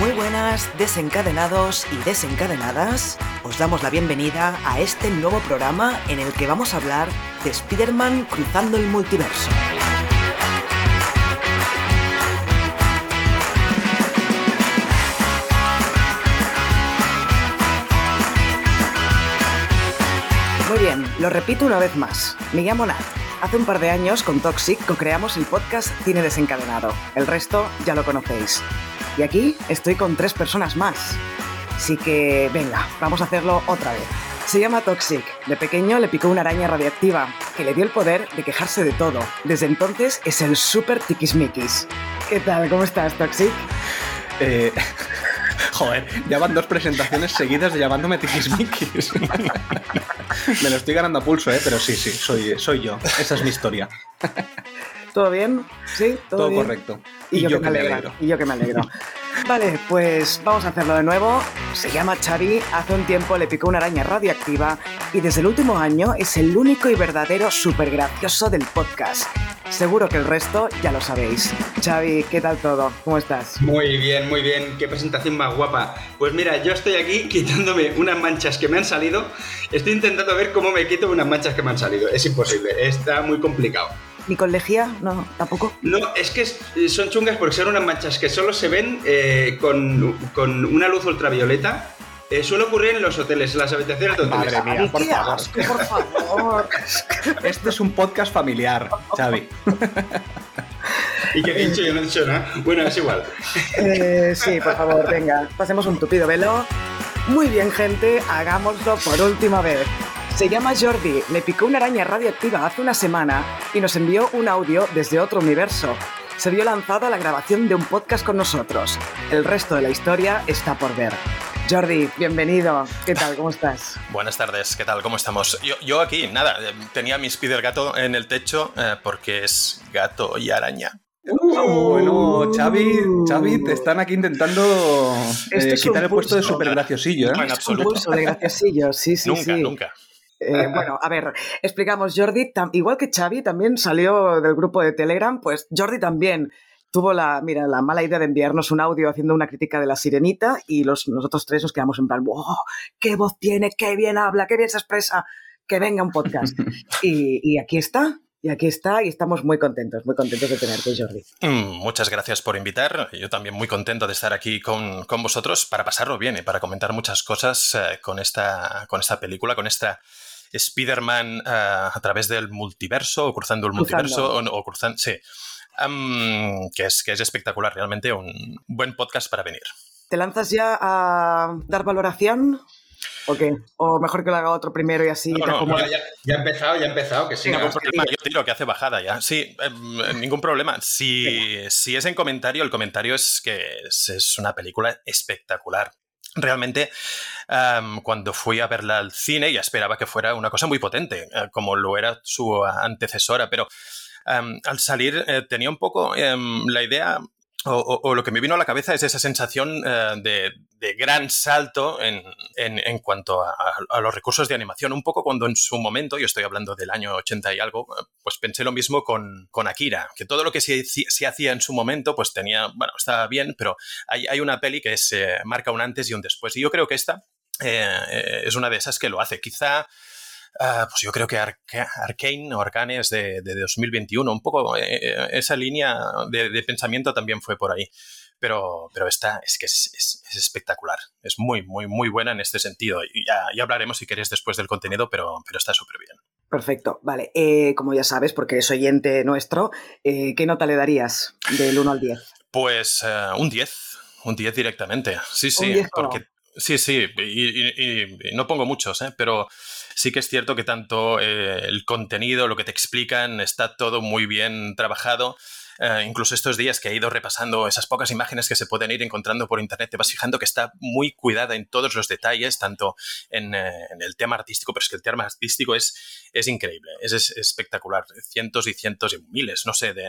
Muy buenas, desencadenados y desencadenadas. Os damos la bienvenida a este nuevo programa en el que vamos a hablar de Spider-Man cruzando el multiverso. Muy bien, lo repito una vez más. Me llamo Nat. Hace un par de años con Toxic co-creamos el podcast Cine Desencadenado. El resto ya lo conocéis. Y aquí estoy con tres personas más. Así que, venga, vamos a hacerlo otra vez. Se llama Toxic. De pequeño le picó una araña radiactiva que le dio el poder de quejarse de todo. Desde entonces es el super tiquismiquis. ¿Qué tal? ¿Cómo estás, Toxic? Eh, joder, ya van dos presentaciones seguidas de llamándome tiquismiquis. Me lo estoy ganando a pulso, ¿eh? Pero sí, sí, soy, soy yo. Esa es mi historia. ¿Todo bien? ¿Sí? ¿Todo, Todo bien? correcto. Y, yo, que me alegro. Y yo que me alegro. vale, pues vamos a hacerlo de nuevo. Se llama Xavi, hace un tiempo le picó una araña radioactiva y desde el último año es el único y verdadero súper gracioso del podcast. Seguro que el resto ya lo sabéis. Xavi, ¿qué tal todo? ¿Cómo estás? Muy bien, muy bien. Qué presentación más guapa. Pues mira, yo estoy aquí quitándome unas manchas que me han salido. Estoy intentando ver cómo me quito unas manchas que me han salido. Es imposible, está muy complicado. ¿Ni con lejía? No, tampoco. No, es que es- son chungas porque son unas manchas que solo se ven eh, con, con una luz ultravioleta. Eh, suele ocurrir en los hoteles, en las habitaciones de hoteles. Madre mía, por favor. asco, por favor. Este es un podcast familiar, Xavi. ¿Y qué he dicho? Yo no he dicho nada. Bueno, es igual. Eh, sí, por favor, venga, pasemos un tupido velo. Muy bien, gente, hagámoslo por última vez. Se llama Jordi, le picó una araña radioactiva hace una semana y nos envió un audio desde otro universo. Se vio lanzado a la grabación de un podcast con nosotros. El resto de la historia está por ver. Jordi, bienvenido. ¿Qué tal? ¿Cómo estás? Buenas tardes, ¿qué tal? ¿Cómo estamos? Yo, yo aquí, nada, eh, tenía mi Spider gato en el techo eh, porque es gato y araña. Bueno, Xavi, Xavi, te están aquí intentando eh, quitar el puesto de súper graciosillo, ¿eh? En Es un absoluto. de graciosillo, sí, sí, nunca, sí. nunca. Eh, bueno, a ver, explicamos, Jordi, tam- igual que Xavi también salió del grupo de Telegram, pues Jordi también tuvo la, mira, la mala idea de enviarnos un audio haciendo una crítica de la sirenita y los, nosotros tres nos quedamos en plan, ¡wow! ¡Qué voz tiene! ¡Qué bien habla! ¡Qué bien se expresa! ¡Que venga un podcast! y, y aquí está, y aquí está, y estamos muy contentos, muy contentos de tenerte, Jordi. Mm, muchas gracias por invitar. Yo también muy contento de estar aquí con, con vosotros para pasarlo bien y para comentar muchas cosas eh, con, esta, con esta película, con esta Spider-Man eh, a través del multiverso o cruzando el Cruzando. multiverso o, o cruzando... Sí. Que, es, que es espectacular, realmente un buen podcast para venir. ¿Te lanzas ya a dar valoración? ¿O qué? ¿O mejor que lo haga otro primero y así No, no? Ya, ha empezado, ya ha empezado, que siga. Ningún problema, yo tiro que hace bajada ya. Sí, em, ningún problema. Si, si es en comentario, el comentario es que es, es una película espectacular. Realmente, em, cuando fui a verla al cine, ya esperaba que fuera una cosa muy potente, eh, como lo era su antecesora, pero al salir eh, tenía un poco em, la idea o, lo que me vino a la cabeza es esa sensación eh, de, gran salto en, en- cuanto a, los recursos de animación. Un poco cuando en su momento, yo estoy hablando del año 80 y algo, eh, pues pensé lo mismo con, Akira, que todo lo que se, hacía en su momento, pues tenía, bueno, estaba bien, pero hay, una peli que se marca un antes y un después. Y yo creo que esta eh, eh, es una de esas que lo hace. Quizá Ah, pues yo creo que Arca- Arcane o Arcane es de, de 2021. Un poco eh, eh, esa línea de, de pensamiento también fue por ahí. Pero, pero esta es que es, es- es espectacular. Es muy, muy, muy buena en este sentido. Y ya, ya hablaremos si queréis después del contenido, pero, pero está súper bien. Perfecto, vale. Eh, como ya sabes, porque es oyente nuestro, eh, ¿qué nota le darías del 1 al 10? Pues un 10. Un 10 directamente. Sí, sí. 10 todo. porque, sí, sí. Y, y- y- no pongo muchos, ¿eh? pero sí que es cierto que tanto eh, el contenido, lo que te explican, está todo muy bien trabajado. Eh, incluso estos días que he ido repasando esas pocas imágenes que se pueden ir encontrando por internet, te vas fijando que está muy cuidada en todos los detalles, tanto en, eh, el tema artístico, pero es que el tema artístico es, es increíble, es, espectacular. Cientos y cientos y miles, no sé, de,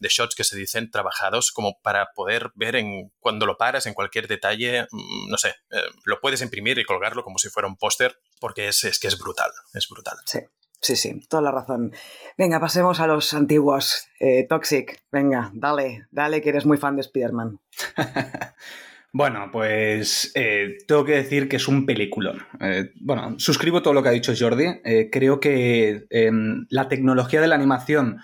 shots que se dicen trabajados como para poder ver en cuando lo paras en cualquier detalle, mm, no sé, eh, lo puedes imprimir y colgarlo como si fuera un póster, porque es, es que es brutal, es brutal. Sí. Sí, sí, toda la razón. Venga, pasemos a los antiguos. Eh, Toxic, venga, dale, dale que eres muy fan de Spider-Man. Bueno, pues eh, tengo que decir que es un peliculón. Eh, bueno, suscribo todo lo que ha dicho Jordi. creo que em, la tecnología de la animación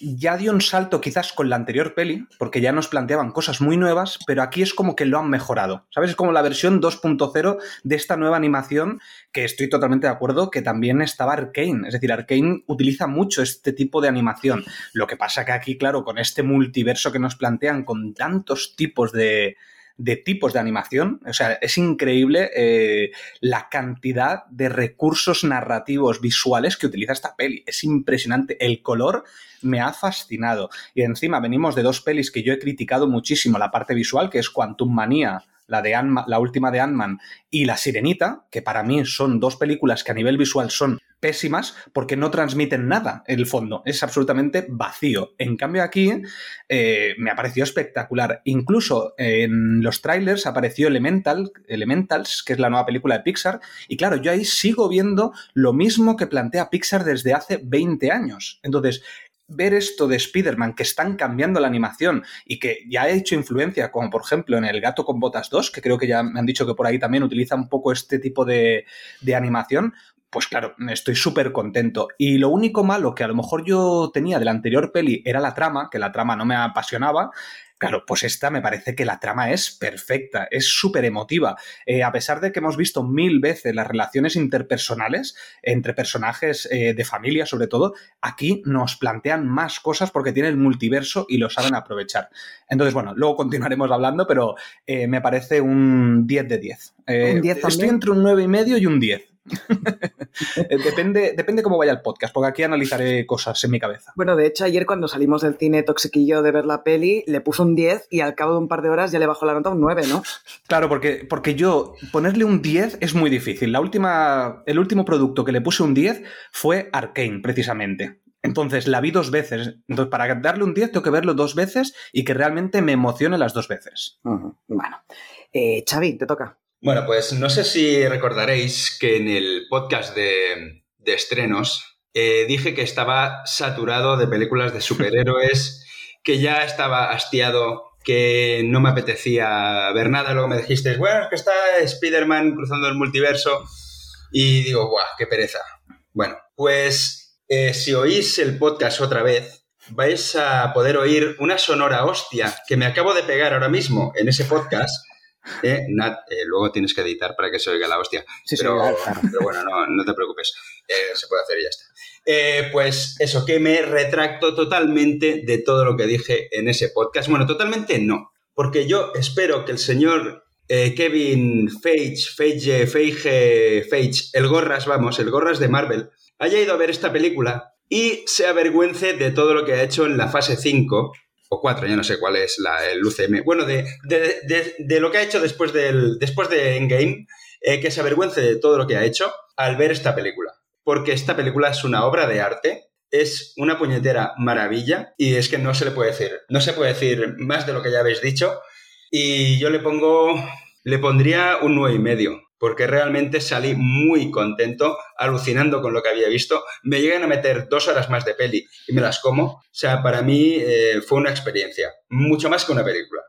ya dio un salto quizás con la anterior peli, porque ya nos planteaban cosas muy nuevas, pero aquí es como que lo han mejorado. ¿Sabes? Es como la versión 2.0 de esta nueva animación, que estoy totalmente de acuerdo que también estaba Arkane. Es decir, Arkane utiliza mucho este tipo de animación. Lo que pasa que aquí, claro, con este multiverso que nos plantean, con tantos tipos de, de tipos de animación. O sea, es increíble eh, la cantidad de recursos narrativos visuales que utiliza esta peli. Es impresionante. El color me ha fascinado. Y encima venimos de dos pelis que yo he criticado muchísimo, la parte visual, que es Quantum Manía la, de la última de Ant-Man y La Sirenita, que para mí son dos películas que a nivel visual son pésimas porque no transmiten nada el fondo, es absolutamente vacío. En cambio aquí eh, me ha parecido espectacular. Incluso en los trailers apareció Elemental, Elementals, que es la nueva película de Pixar, y claro, yo ahí sigo viendo lo mismo que plantea Pixar desde hace 20 años. Entonces, ver esto de Spider-Man, que están cambiando la animación y que ya ha hecho influencia, como por ejemplo en El Gato con Botas 2, que creo que ya me han dicho que por ahí también utiliza un poco este tipo de, de animación, pues claro, estoy súper contento. Y lo único malo que a lo mejor yo tenía de la anterior peli era la trama, que la trama no me apasionaba, Claro, pues esta me parece que la trama es perfecta, es súper emotiva. Eh, a pesar de que hemos visto mil veces las relaciones interpersonales entre personajes eh, de familia, sobre todo, aquí nos plantean más cosas porque tiene el multiverso y lo saben aprovechar. Entonces, bueno, luego continuaremos hablando, pero eh, me parece un 10 de 10. ¿Un 10 estoy entre un 9,5 y un 10. Eh, depende, depende cómo vaya el podcast, porque aquí analizaré cosas en mi cabeza. Bueno, de hecho, ayer cuando salimos del cine Toxiquillo de ver la peli, le puso un 10 y al cabo de un par de horas ya le bajó la nota a un 9, ¿no? Claro, porque, porque yo ponerle un 10 es muy difícil. La última, el último producto que le puse un 10 fue Arkane, precisamente. Entonces la vi dos veces. Entonces, para darle un 10 tengo que verlo dos veces y que realmente me emocione las dos veces. Bueno. Eh, Xavi, te toca. Bueno, pues no sé si recordaréis que en el podcast de, estrenos eh, dije que estaba saturado de películas de superhéroes, que ya estaba hastiado, que no me apetecía ver nada. Luego me dijiste, bueno, es que está Spider-Man cruzando el multiverso. Y digo, ¡buah, qué pereza! Bueno, pues eh, si oís el podcast otra vez, vais a poder oír una sonora hostia que me acabo de pegar ahora mismo en ese podcast eh, eh, luego tienes que editar para que se oiga la hostia. pero, bueno, no, te preocupes. Eh, se puede hacer y ya está. pues eso, que me retracto totalmente de todo lo que dije en ese podcast. Bueno, totalmente no. Porque yo espero que el señor Kevin Feige, Feige, Feige, Feige, el Gorras, vamos, el Gorras de Marvel, haya ido a ver esta película y se avergüence de todo lo que ha hecho en la fase 5 o cuatro, ya no sé cuál es la, el UCM. Bueno, de, lo que ha hecho después, del, después de Endgame, eh, que se avergüence de todo lo que ha hecho al ver esta película. Porque esta película es una obra de arte, es una puñetera maravilla y es que no se le puede decir, no se puede decir más de lo que ya habéis dicho. Y yo le pongo, le pondría un nueve y medio porque realmente salí muy contento, alucinando con lo que había visto. Me llegan a meter dos horas más de peli y me las como. O sea, para mí eh, fue una experiencia, mucho más que una película.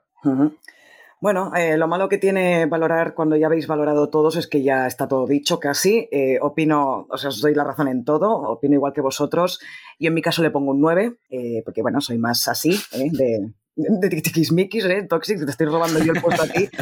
Bueno, eh, lo malo que tiene valorar cuando ya habéis valorado todos es que ya está todo dicho casi. Eh, opino, o sea, os doy la razón en todo, opino igual que vosotros. Yo en mi caso le pongo un 9, porque bueno, soy más así, de, de tiquismiquis, ¿eh? Toxic, te estoy robando yo el puesto aquí.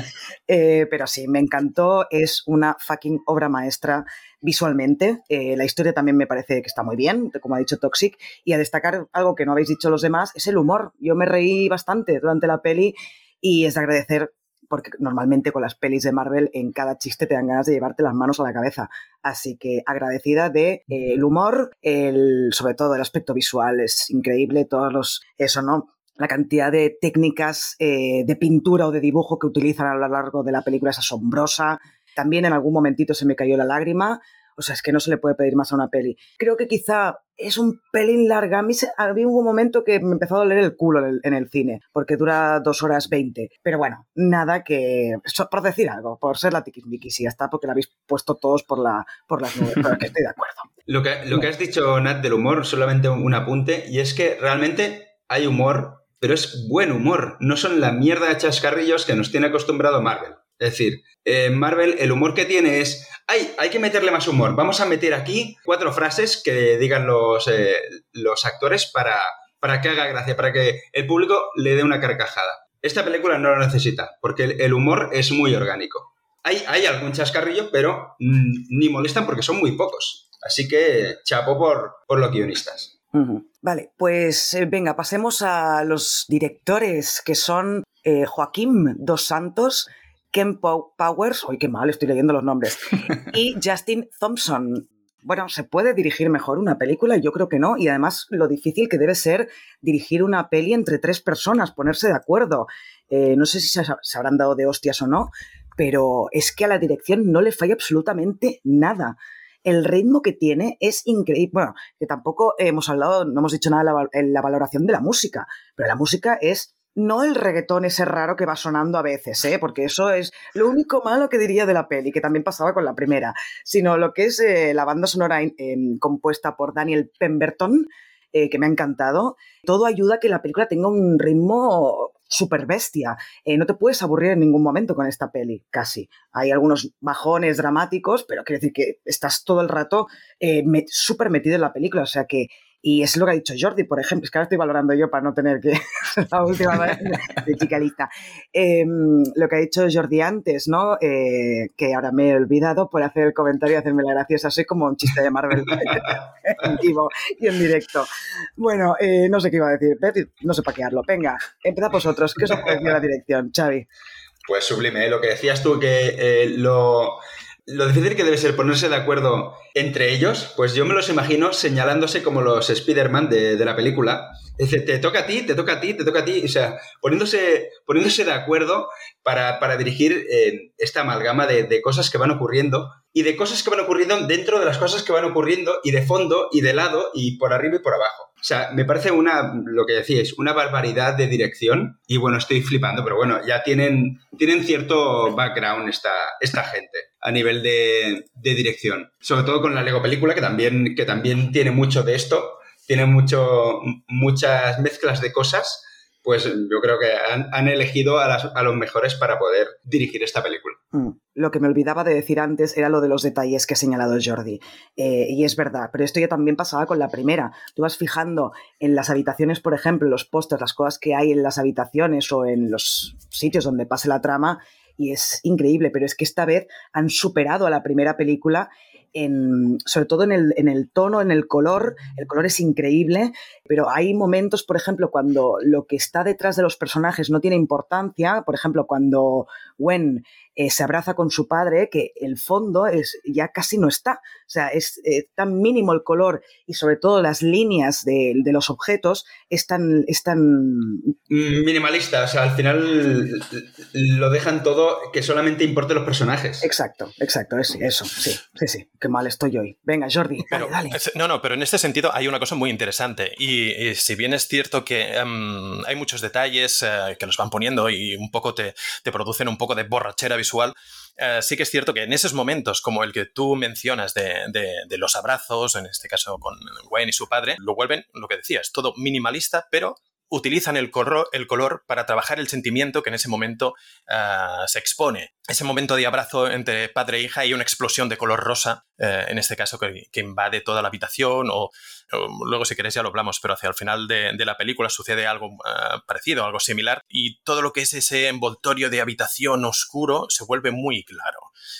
Eh, pero sí, me encantó, es una fucking obra maestra visualmente. Eh, la historia también me parece que está muy bien, como ha dicho Toxic. Y a destacar algo que no habéis dicho los demás, es el humor. Yo me reí bastante durante la peli y es de agradecer porque normalmente con las pelis de Marvel en cada chiste te dan ganas de llevarte las manos a la cabeza. Así que agradecida de eh, el humor, el, sobre todo el aspecto visual es increíble, todos los, eso, ¿no? La cantidad de técnicas eh, de pintura o de dibujo que utilizan a lo largo de la película es asombrosa. También en algún momentito se me cayó la lágrima. O sea, es que no se le puede pedir más a una peli. Creo que quizá es un pelín larga. A mí había un momento que me empezó a doler el culo en el, cine, porque dura dos horas veinte. Pero bueno, nada que. Por decir algo, por ser la tiquismiquis y ya está, porque la habéis puesto todos por, la, por las nubes. Que estoy de acuerdo. Lo que, lo que has dicho, Nat, del humor, solamente un apunte, y es que realmente hay humor, pero es buen humor. No son la mierda de chascarrillos que nos tiene acostumbrado Marvel. Es decir, en Marvel el humor que tiene es, hay, hay que meterle más humor. Vamos a meter aquí cuatro frases que digan los, eh, los actores para, para que haga gracia, para que el público le dé una carcajada. Esta película no lo necesita, porque el, humor es muy orgánico. Hay, hay algún chascarrillo, pero ni molestan porque son muy pocos. Así que chapo por, por los guionistas. Vale, pues eh, venga, pasemos a los directores que son eh, Joaquín Dos Santos Ken Powers, hoy qué mal, estoy leyendo los nombres, y Justin Thompson. Bueno, ¿se puede dirigir mejor una película? Yo creo que no. Y además lo difícil que debe ser dirigir una peli entre tres personas, ponerse de acuerdo. Eh, no sé si se, habrán dado de hostias o no, pero es que a la dirección no le falla absolutamente nada el ritmo que tiene es increíble. Bueno, que tampoco hemos hablado, no hemos dicho nada en la, valoración de la música, pero la música es no el reggaetón ese raro que va sonando a veces, ¿eh? porque eso es lo único malo que diría de la peli, que también pasaba con la primera, sino lo que es eh, la banda sonora compuesta por Daniel Pemberton, eh, que me ha encantado. Todo ayuda a que la película tenga un ritmo súper bestia. Eh, no te puedes aburrir en ningún momento con esta peli, casi. Hay algunos bajones dramáticos, pero quiere decir que estás todo el rato súper metido en la película, o sea que y es lo que ha dicho Jordi, por ejemplo, es que ahora estoy valorando yo para no tener que la última vez de chica lista. Em, lo que ha dicho Jordi antes, ¿no? Eh, que ahora me he olvidado por hacer el comentario y hacerme la graciosa. Soy como un chiste de Marvel en vivo y en directo. Bueno, eh, no sé qué iba a decir, no sé para qué hablo. Venga, empezad vosotros. ¿Qué os ha parecido la dirección, Xavi? Pues sublime, ¿eh? lo que decías tú que lo lo difícil que debe ser ponerse de acuerdo entre ellos, pues yo me los imagino señalándose como los Spider-Man de, la película. Dice, te toca a ti, te toca a ti, te toca a ti. O sea, poniéndose, poniéndose de acuerdo para, dirigir eh, esta amalgama de, cosas que van ocurriendo y de cosas que van ocurriendo dentro de las cosas que van ocurriendo y de fondo y de lado y por arriba y por abajo. O sea, me parece una, lo que decíais, una barbaridad de dirección y bueno, estoy flipando, pero bueno, ya tienen, tienen cierto background esta, esta gente a nivel de, dirección. Sobre todo con la Lego película, que también, que también tiene mucho de esto, tiene mucho, muchas mezclas de cosas pues yo creo que han, elegido a, los mejores para poder dirigir esta película. Mm. Lo que me olvidaba de decir antes era lo de los detalles que ha señalado Jordi. Eh, y es verdad, pero esto ya también pasaba con la primera. Tú vas fijando en las habitaciones, por ejemplo, los pósters, las cosas que hay en las habitaciones o en los sitios donde pase la trama, y es increíble, pero es que esta vez han superado a la primera película sobre todo en el, en el tono, en el color. El color es increíble, pero hay momentos, por ejemplo, cuando lo que está detrás de los personajes no tiene importancia. Por ejemplo, cuando Gwen eh, se abraza con su padre, que el fondo es, ya casi no está. O sea, es eh, tan mínimo el color y sobre todo las líneas de, los objetos es tan, Minimalista, o sea, al final lo dejan todo que solamente importe los personajes. Exacto, exacto, es, eso, sí, sí, sí, qué mal estoy hoy. Venga, Jordi, dale, dale. No, no, pero en este sentido hay una cosa muy interesante y, si bien es cierto que em, hay muchos detalles eh, que los van poniendo y un poco te, te producen un poco de borrachera visual, eh, sí que es cierto que en esos momentos, como el que tú mencionas de, los abrazos, en este caso con Wayne y su padre, lo vuelven, lo que decías, todo minimalista, pero utilizan el color, para trabajar el sentimiento que en ese momento eh, se expone. Ese momento de abrazo entre padre e hija y una explosión de color rosa eh, en este caso, que, invade toda la habitación o, luego si queréis ya lo hablamos, pero hacia el final de, la película sucede algo eh, parecido, algo similar y todo lo que es ese envoltorio de habitación oscuro se vuelve muy claro.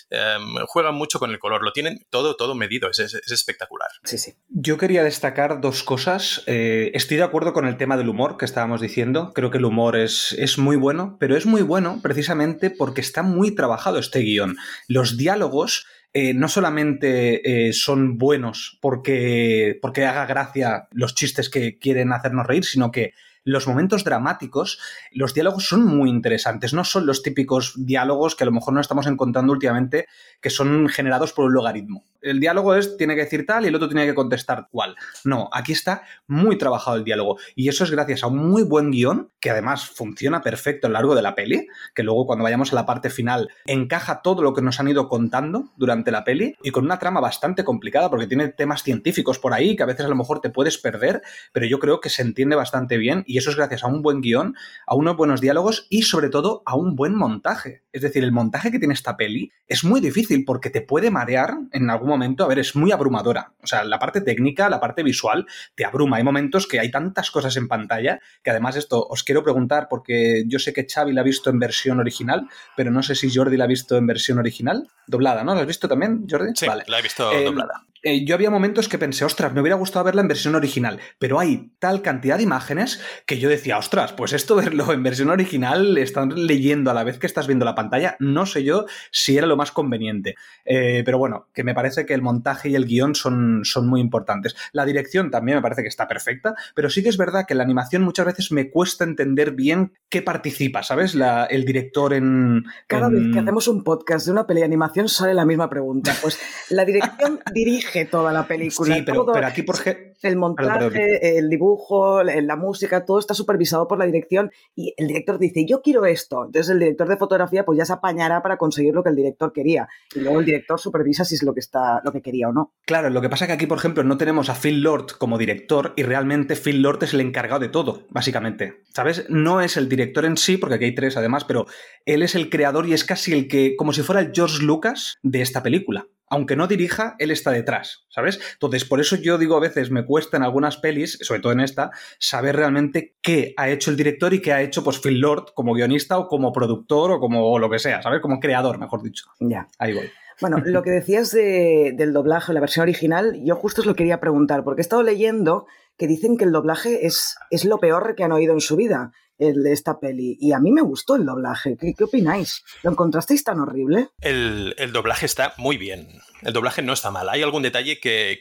Em, juegan mucho con el color, lo tienen todo, todo medido, es, espectacular. Sí, sí. Yo quería destacar dos cosas. Eh, estoy de acuerdo con el tema del humor que estábamos diciendo, creo que el humor es, es muy bueno, pero es muy bueno precisamente porque está muy trabajado este guion. Los diálogos eh, no solamente eh, son buenos porque, porque haga gracia los chistes que quieren hacernos reír, sino que los momentos dramáticos, los diálogos son muy interesantes. No son los típicos diálogos que a lo mejor no estamos encontrando últimamente, que son generados por un logaritmo. El diálogo es, tiene que decir tal y el otro tiene que contestar cual. No, aquí está muy trabajado el diálogo. Y eso es gracias a un muy buen guion, que además funciona perfecto a lo largo de la peli, que luego cuando vayamos a la parte final encaja todo lo que nos han ido contando durante la peli, y con una trama bastante complicada, porque tiene temas científicos por ahí que a veces a lo mejor te puedes perder, pero yo creo que se entiende bastante bien y eso es gracias a un buen guion, a unos buenos diálogos y sobre todo a un buen montaje. Es decir, el montaje que tiene esta peli es muy difícil porque te puede marear en algún momento. A ver, es muy abrumadora. O sea, la parte técnica, la parte visual, te abruma. Hay momentos que hay tantas cosas en pantalla que además esto os quiero preguntar porque yo sé que Xavi la ha visto en versión original, pero no sé si Jordi la ha visto en versión original, doblada, ¿no? ¿La has visto también, Jordi? Sí, la he visto eh, doblada. Eh, yo había momentos que pensé, ostras, me hubiera gustado verla en versión original, pero hay tal cantidad de imágenes que yo decía, ostras, pues esto verlo en versión original, están leyendo a la vez que estás viendo la pantalla, no sé yo si era lo más conveniente. Eh, pero bueno, que me parece que el montaje y el guion son, son muy importantes. La dirección también me parece que está perfecta, pero sí que es verdad que la animación muchas veces me cuesta entender bien qué participa, ¿sabes? La, el director en... Cada vez que hacemos un podcast de una peli de animación sale la misma pregunta. Pues la dirección dirige toda la película. Sí, pero, aquí por el montaje, el dibujo, la música, todo está supervisado por la dirección y el director dice, yo quiero esto. Entonces el director de fotografía pues ya se apañará para conseguir lo que el director quería. Y luego el director supervisa si es lo que, está, lo que quería o no. Claro, lo que pasa es que aquí, por ejemplo, no tenemos a Phil Lord como director y realmente Phil Lord es el encargado de todo, básicamente. ¿Sabes? No es el director en sí, porque aquí hay tres además, pero él es el creador y es casi el que, como si fuera el George Lucas de esta película aunque no dirija, él está detrás, ¿sabes? Entonces, por eso yo digo a veces, me cuesta en algunas pelis, sobre todo en esta, saber realmente qué ha hecho el director y qué ha hecho pues Phil Lord como guionista o como productor o como lo que sea, ¿sabes? Como creador, mejor dicho. Ya. Ahí voy. Bueno, lo que decías del doblaje, la versión original, yo justo os lo quería preguntar, porque he estado leyendo que dicen que el doblaje es, es lo peor que han oído en su vida el de esta peli. Y a mí me gustó el doblaje. ¿Qué, opináis? ¿Lo encontrasteis tan horrible? El, doblaje está muy bien. El doblaje no está mal. Hay algún detalle que,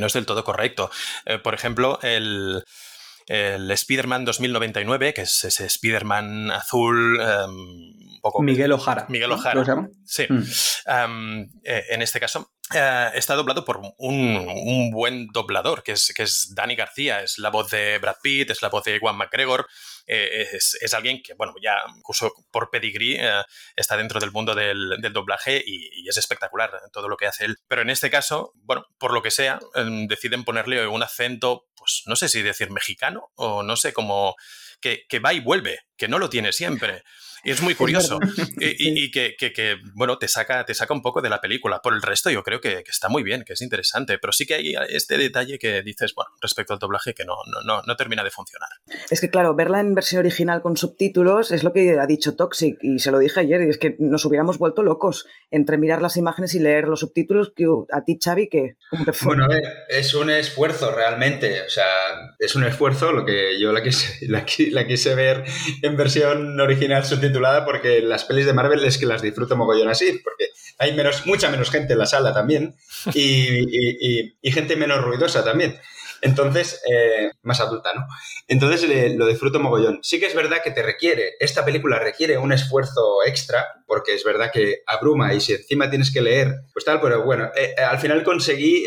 no es del todo correcto. Eh, por ejemplo, el el Spider-Man 2099, que es ese Spider-Man azul. Um, poco Miguel Ojara. Miguel Ojara. Sí. Mm. Em, eh, en este caso, eh, está doblado por un, buen doblador, que es, que es Danny García. Es la voz de Brad Pitt, es la voz de Juan McGregor. Eh, es, alguien que, bueno, ya incluso por pedigree eh, está dentro del mundo del, doblaje y, es espectacular todo lo que hace él. Pero en este caso, bueno, por lo que sea, em, deciden ponerle un acento, pues no sé si decir mexicano o no sé que, que va y vuelve, que no lo tiene siempre. Y es muy curioso. y, que, bueno, te saca, te saca un poco de la película. Por el resto, yo creo que, está muy bien, que es interesante. Pero sí que hay este detalle que dices, bueno, respecto al doblaje, que no, no, no, termina de funcionar. Es que, claro, verla en versión original con subtítulos es lo que ha dicho Toxic. Y se lo dije ayer, y es que nos hubiéramos vuelto locos entre mirar las imágenes y leer los subtítulos. Que, a ti, Xavi, que. Bueno, a ver, es un esfuerzo realmente. O sea, es un esfuerzo lo que yo la quise, la, la quise ver en versión original subtitulada titulada porque las pelis de Marvel es que las disfruto mogollón así, porque hay menos, mucha menos gente en la sala también y, gente menos ruidosa también. Entonces, eh, más adulta, ¿no? Entonces lo disfruto mogollón. Sí que es verdad que te requiere, esta película requiere un esfuerzo extra, porque es verdad que abruma y si encima tienes que leer, pues tal, pero bueno, eh, al final conseguí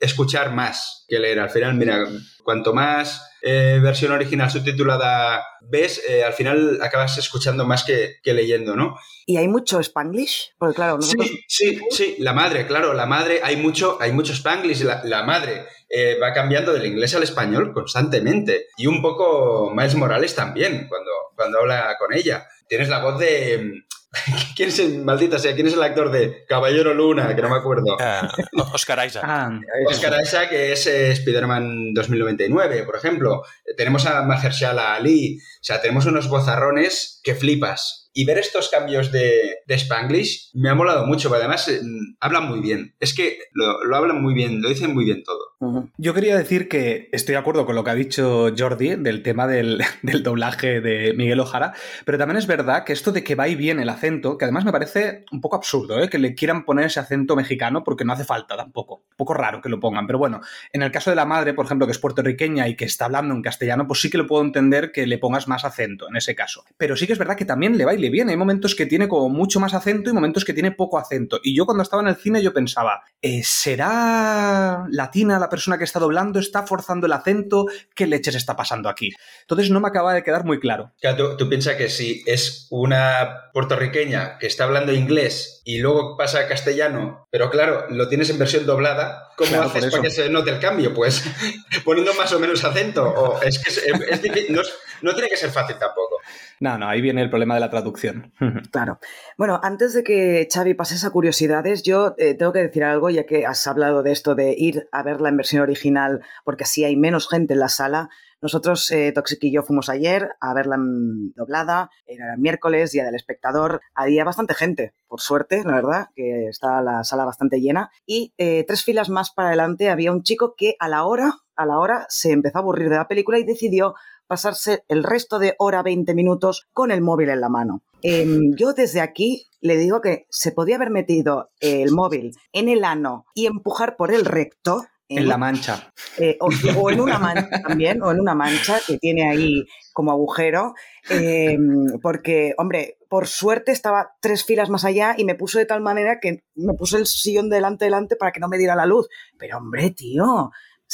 escuchar más que leer. Al final, mira, cuanto más eh, versión original subtitulada ves, eh, al final acabas escuchando más que, leyendo, ¿no? ¿Y hay mucho spanglish? Porque claro, Sí, sí, sí, la madre, claro, la madre, hay mucho, hay mucho spanglish, la, la madre eh, va cambiando del inglés al español constantemente. Y un poco Miles Morales también, cuando, cuando habla con ella. Tienes la voz de ¿Quién es el, maldita sea, quién es el actor de Caballero Luna? Que no me acuerdo. Uh, Oscar Isaac. Ah, Oscar Isaac que es eh, Spider-Man 2099, por ejemplo. Tenemos a Mahershala Ali. O sea, tenemos unos bozarrones que flipas y ver estos cambios de, de, Spanglish me ha molado mucho, además eh, hablan muy bien. Es que lo, lo, hablan muy bien, lo dicen muy bien todo. Yo quería decir que estoy de acuerdo con lo que ha dicho Jordi del tema del, del, doblaje de Miguel Ojara, pero también es verdad que esto de que va y viene el acento, que además me parece un poco absurdo, ¿eh? que le quieran poner ese acento mexicano porque no hace falta tampoco. Un poco raro que lo pongan, pero bueno, en el caso de la madre, por ejemplo, que es puertorriqueña y que está hablando en castellano, pues sí que lo puedo entender que le pongas más acento en ese caso. Pero sí que es verdad que también le va y le viene. Hay momentos que tiene como mucho más acento y momentos que tiene poco acento. Y yo cuando estaba en el cine yo pensaba, eh, ¿será latina la persona que está doblando? ¿Está forzando el acento? ¿Qué leches está pasando aquí? Entonces no me acaba de quedar muy claro. Claro, tú, tú piensas que si es una puertorriqueña que está hablando inglés y luego pasa a castellano, pero claro, lo tienes en versión doblada, ¿cómo claro, haces para que se note el cambio? Pues poniendo más o menos acento. O es que es, es difícil, no, no tiene que ser fácil tampoco. No, no, ahí viene el problema de la traducción. Claro. Bueno, antes de que Xavi pases a curiosidades, yo eh, tengo que decir algo, ya que has hablado de esto de ir a verla en versión original, porque así hay menos gente en la sala. Nosotros, eh, Toxic y yo, fuimos ayer a verla doblada, era miércoles, día del espectador, había bastante gente, por suerte, la verdad, que estaba la sala bastante llena, y eh, tres filas más para adelante había un chico que a la hora, a la hora, se empezó a aburrir de la película y decidió pasarse el resto de hora 20 minutos con el móvil en la mano. Eh, yo desde aquí le digo que se podía haber metido el móvil en el ano y empujar por el recto. En, en la mancha. Eh, o, o, en una mancha también, o en una mancha que tiene ahí como agujero, eh, porque, hombre, por suerte estaba tres filas más allá y me puso de tal manera que me puso el sillón delante delante para que no me diera la luz. Pero, hombre, tío,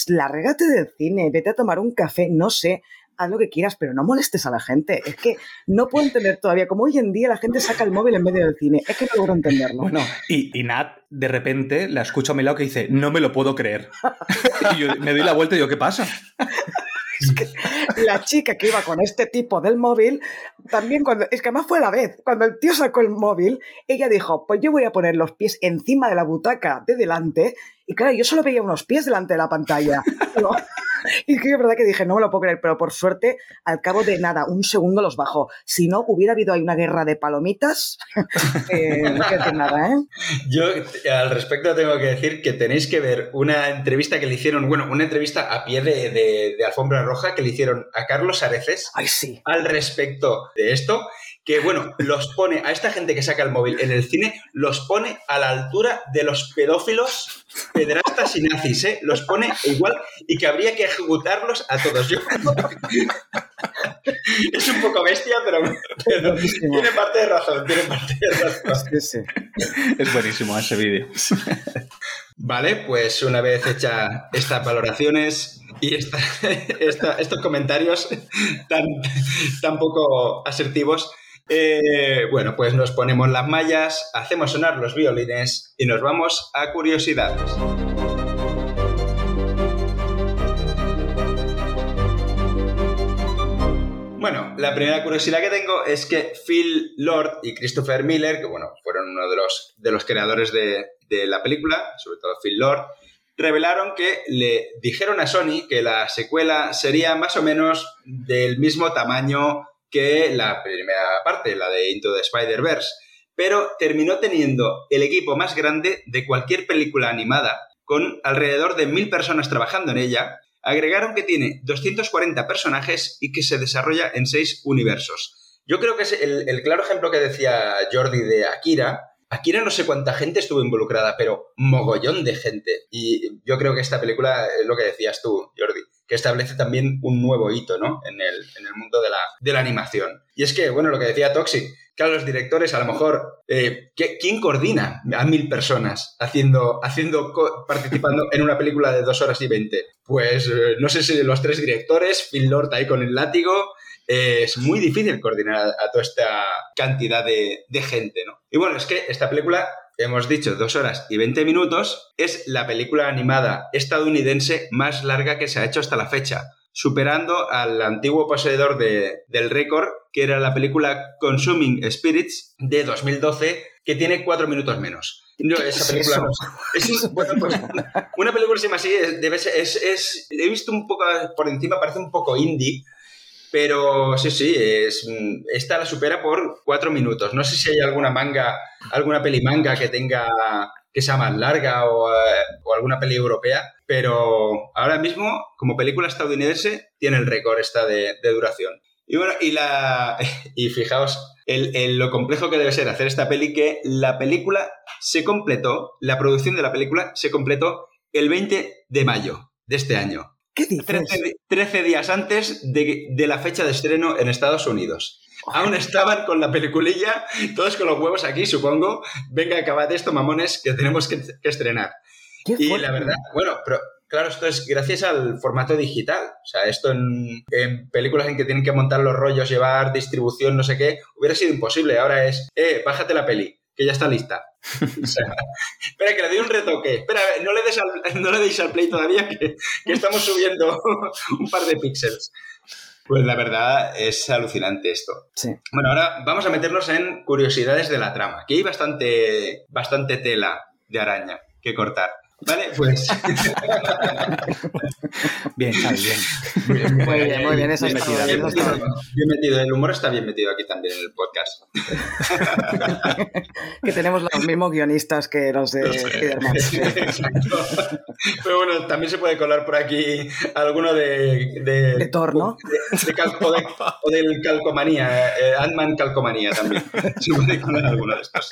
largate del cine, vete a tomar un café, no sé, haz lo que quieras, pero no molestes a la gente. Es que no puedo entender todavía cómo hoy en día la gente saca el móvil en medio del cine. Es que no logro entenderlo. Bueno, y, y Nat de repente la escucho a mi lado que dice, no me lo puedo creer. y yo me doy la vuelta y digo, ¿qué pasa? Es que la chica que iba con este tipo del móvil, también cuando, es que además fue la vez, cuando el tío sacó el móvil, ella dijo, pues yo voy a poner los pies encima de la butaca de delante, y claro, yo solo veía unos pies delante de la pantalla. Y que es verdad que dije, no me lo puedo creer, pero por suerte, al cabo de nada, un segundo los bajó. Si no, hubiera habido ahí una guerra de palomitas. eh, no quiero decir nada, ¿eh? Yo al respecto tengo que decir que tenéis que ver una entrevista que le hicieron, bueno, una entrevista a pie de, de, de alfombra roja que le hicieron a Carlos Areces Ay, sí. al respecto de esto que, bueno, los pone a esta gente que saca el móvil en el cine, los pone a la altura de los pedófilos, pederastas y nazis, ¿eh? Los pone igual y que habría que ejecutarlos a todos. Yo... es un poco bestia, pero, pero tiene parte de razón, tiene parte de razón. Sí, sí. Es buenísimo ese vídeo. Vale, pues una vez hecha estas valoraciones y esta, esta, estos comentarios tan, tan poco asertivos, eh, bueno, pues nos ponemos las mallas, hacemos sonar los violines y nos vamos a curiosidades. Bueno, la primera curiosidad que tengo es que Phil Lord y Christopher Miller, que bueno, fueron uno de los, de los creadores de, de la película, sobre todo Phil Lord, revelaron que le dijeron a Sony que la secuela sería más o menos del mismo tamaño que la primera parte, la de Into the Spider-Verse, pero terminó teniendo el equipo más grande de cualquier película animada, con alrededor de mil personas trabajando en ella. Agregaron que tiene 240 personajes y que se desarrolla en seis universos. Yo creo que es el, el claro ejemplo que decía Jordi de Akira, Akira no sé cuánta gente estuvo involucrada, pero mogollón de gente. Y yo creo que esta película es lo que decías tú, Jordi, que establece también un nuevo hito, ¿no? En el, en el mundo de la, de la animación. Y es que, bueno, lo que decía Toxic, claro, los directores, a lo mejor, eh, ¿quién coordina a mil personas haciendo, haciendo, participando en una película de dos horas y veinte? Pues eh, no sé si los tres directores, Phil Lord ahí con el látigo, eh, es muy difícil coordinar a, toda esta cantidad de, de, gente, ¿no? Y bueno, es que esta película hemos dicho dos horas y 20 minutos, es la película animada estadounidense más larga que se ha hecho hasta la fecha, superando al antiguo poseedor de, del récord, que era la película Consuming Spirits de 2012, que tiene cuatro minutos menos. No, esa película no. Es bueno, pues, una película así, es, debe ser, es, es, he visto un poco por encima, parece un poco indie, pero sí, sí, es, esta la supera por cuatro minutos. No sé si hay alguna manga, alguna peli manga que tenga que sea más larga o, eh, o, alguna peli europea, pero ahora mismo, como película estadounidense, tiene el récord esta de, duración. Y bueno, y la. Y fijaos el, lo complejo que debe ser hacer esta peli, que la película se completó, la producción de la película se completó el 20 de mayo de este año. ¿Qué dices? 13, 13 días antes de, de, la fecha de estreno en Estados Unidos. Aún estaban con la peliculilla, todos con los huevos aquí, supongo. Venga, acabad esto, mamones, que tenemos que, que estrenar. Y fuerte. la verdad, bueno, pero claro, esto es gracias al formato digital. O sea, esto en, en, películas en que tienen que montar los rollos, llevar distribución, no sé qué, hubiera sido imposible. Ahora es, eh, bájate la peli, que ya está lista. O sea, espera, que le doy un retoque. Espera, no le, des al, no le deis al play todavía, que, que estamos subiendo un par de píxeles. Pues la verdad es alucinante esto. Sí. Bueno, ahora vamos a meternos en curiosidades de la trama. Aquí hay bastante, bastante tela de araña que cortar. Vale, pues. bien, Xavi, bien. bien. Muy bien, muy bien. Eso bien, está metido, bien, está metido, bien metido. El humor está bien metido aquí también en el podcast. que tenemos los mismos guionistas que los de Spider-Man. Exacto. Pero bueno, también se puede colar por aquí alguno de. De, de Thor, ¿no? De, de cal, o, de, o, del Calcomanía, eh, Ant-Man Calcomanía también. Se puede colar alguno de estos.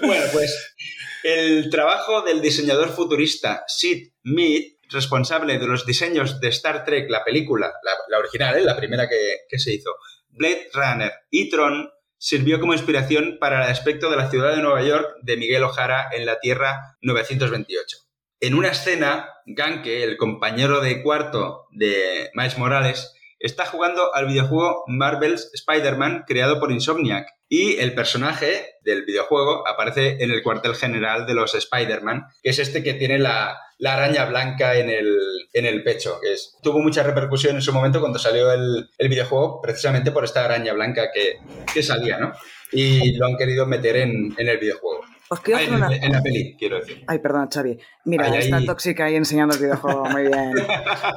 Bueno, pues. El trabajo del diseñador futurista Sid Mead, responsable de los diseños de Star Trek, la película, la, original, ¿eh? la primera que, que, se hizo, Blade Runner y Tron, sirvió como inspiración para el aspecto de la ciudad de Nueva York de Miguel O'Hara en la Tierra 928. En una escena, Ganke, el compañero de cuarto de Miles Morales, está jugando al videojuego Marvel's Spider-Man creado por Insomniac y el personaje del videojuego aparece en el cuartel general de los Spider-Man, que es este que tiene la, la araña blanca en el, en el pecho. Que es, tuvo mucha repercusión en su momento cuando salió el, el videojuego, precisamente por esta araña blanca que, que, salía, ¿no? Y lo han querido meter en, en el videojuego. Os quiero Ay, hacer una... en, en, la peli, quiero decir. Ay, perdona, Xavi. Mira, Ay, está ay. tóxica ahí enseñando el videojuego. Muy bien.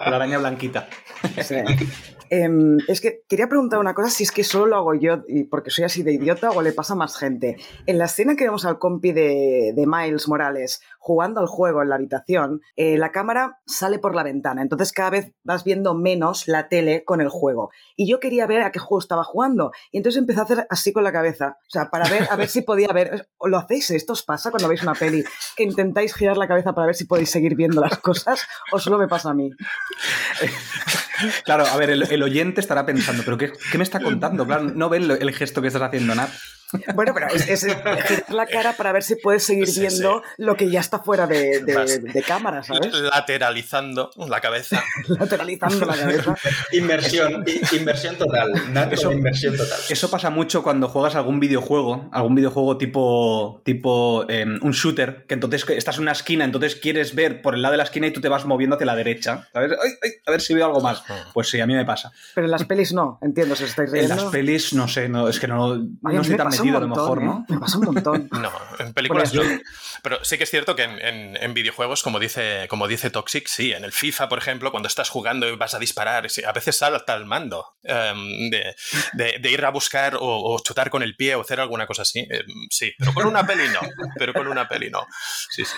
La araña blanquita. Sí. Eh, es que quería preguntar una cosa, si es que solo lo hago yo y porque soy así de idiota o le pasa a más gente. En la escena que vemos al compi de, de Miles Morales jugando al juego en la habitación, eh, la cámara sale por la ventana, entonces cada vez vas viendo menos la tele con el juego. Y yo quería ver a qué juego estaba jugando, y entonces empecé a hacer así con la cabeza, o sea, para ver, a ver si podía ver. ¿Lo hacéis? ¿Esto os pasa cuando veis una peli? Que intentáis girar la cabeza para ver si podéis seguir viendo las cosas, o solo me pasa a mí. Claro, a ver, el, oyente estará pensando, ¿pero qué, qué, me está contando? Claro, no ven el gesto que estás haciendo, Nat. Bueno, pero es, es, girar la cara para ver si puedes seguir sí, viendo sí. lo que ya está fuera de, de, de, cámara, ¿sabes? Lateralizando la cabeza. Lateralizando la cabeza. Inmersión, inversión total. Eso, inversión total. Eso pasa mucho cuando juegas algún videojuego, algún videojuego tipo, tipo eh, un shooter, que entonces estás en una esquina, entonces quieres ver por el lado de la esquina y tú te vas moviendo hacia la derecha. ¿sabes? Ay, ay, a ver si veo algo más. Pues sí, a mí me pasa. Pero en las pelis no, entiendo, si estáis riendo. En las pelis, no sé, no, es que no, no estoy tan montón, a lo mejor, ¿eh? ¿no? Me pasa un montón. No, en películas no. Pero sí que es cierto que en, en, en, videojuegos, como dice, como dice Toxic, sí. En el FIFA, por ejemplo, cuando estás jugando y vas a disparar, a veces salta el mando um, de, de, de, ir a buscar o, o, chutar con el pie o hacer alguna cosa así. Eh, sí, pero con una peli no. Pero con una peli no. Sí, sí.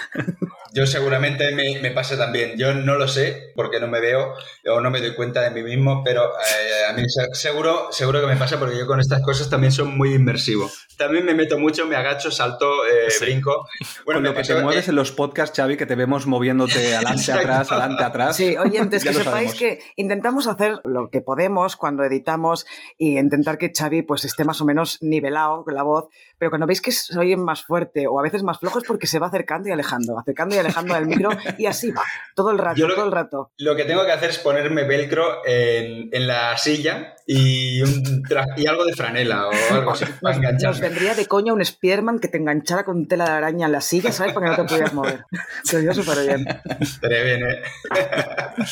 Yo seguramente me, me pase también. Yo no lo sé porque no me veo o no me doy cuenta de mí mismo, pero eh, a mí seguro, seguro que me pasa porque yo con estas cosas también soy muy inmersivo. También me meto mucho, me agacho, salto, eh, sí. brinco. Bueno, con lo que te mueves en los podcasts, Xavi, que te vemos moviéndote adelante, atrás, adelante, atrás. Sí, oyentes, que sepáis que intentamos hacer lo que podemos cuando editamos y intentar que Xavi pues esté más o menos nivelado con la voz, pero cuando veis que se oye más fuerte o a veces más flojo es porque se va acercando y alejando, acercando y alejando del micro y así va, todo el rato, lo, todo el rato. Lo que tengo que hacer es ponerme velcro en, en la silla y, un y algo de franela o algo así para Nos vendría de coña un Spearman que te enganchara con tela de araña en la silla, ¿sabes? Para que no te pudieras mover. Sería súper bien. Estaría bien, ¿eh?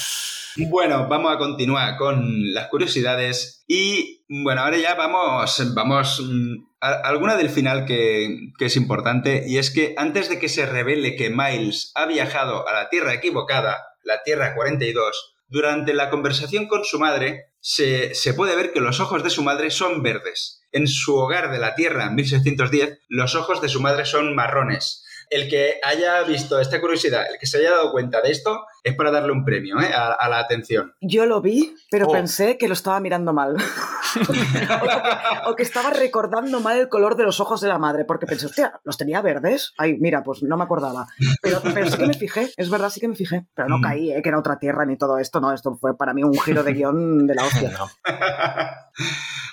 Bueno, vamos a continuar con las curiosidades y bueno, ahora ya vamos, vamos mm, alguna del final que, es importante y es que antes de que se revele que Miles ha viajado a la Tierra equivocada, la Tierra 42, durante la conversación con su madre se, se puede ver que los ojos de su madre son verdes. En su hogar de la Tierra en 1610, los ojos de su madre son marrones el que haya visto esta curiosidad, el que se haya dado cuenta de esto, es para darle un premio ¿eh? a, la atención. Yo lo vi, pero oh. pensé que lo estaba mirando mal. o, que, estaba recordando mal el color de los ojos de la madre, porque pensé, hostia, los tenía verdes. Ay, mira, pues no me acordaba. Pero, sí que me fijé, es verdad, sí que me fijé. Pero no mm. caí, ¿eh? que era otra tierra ni todo esto, no, esto fue para mí un giro de guion de la hostia.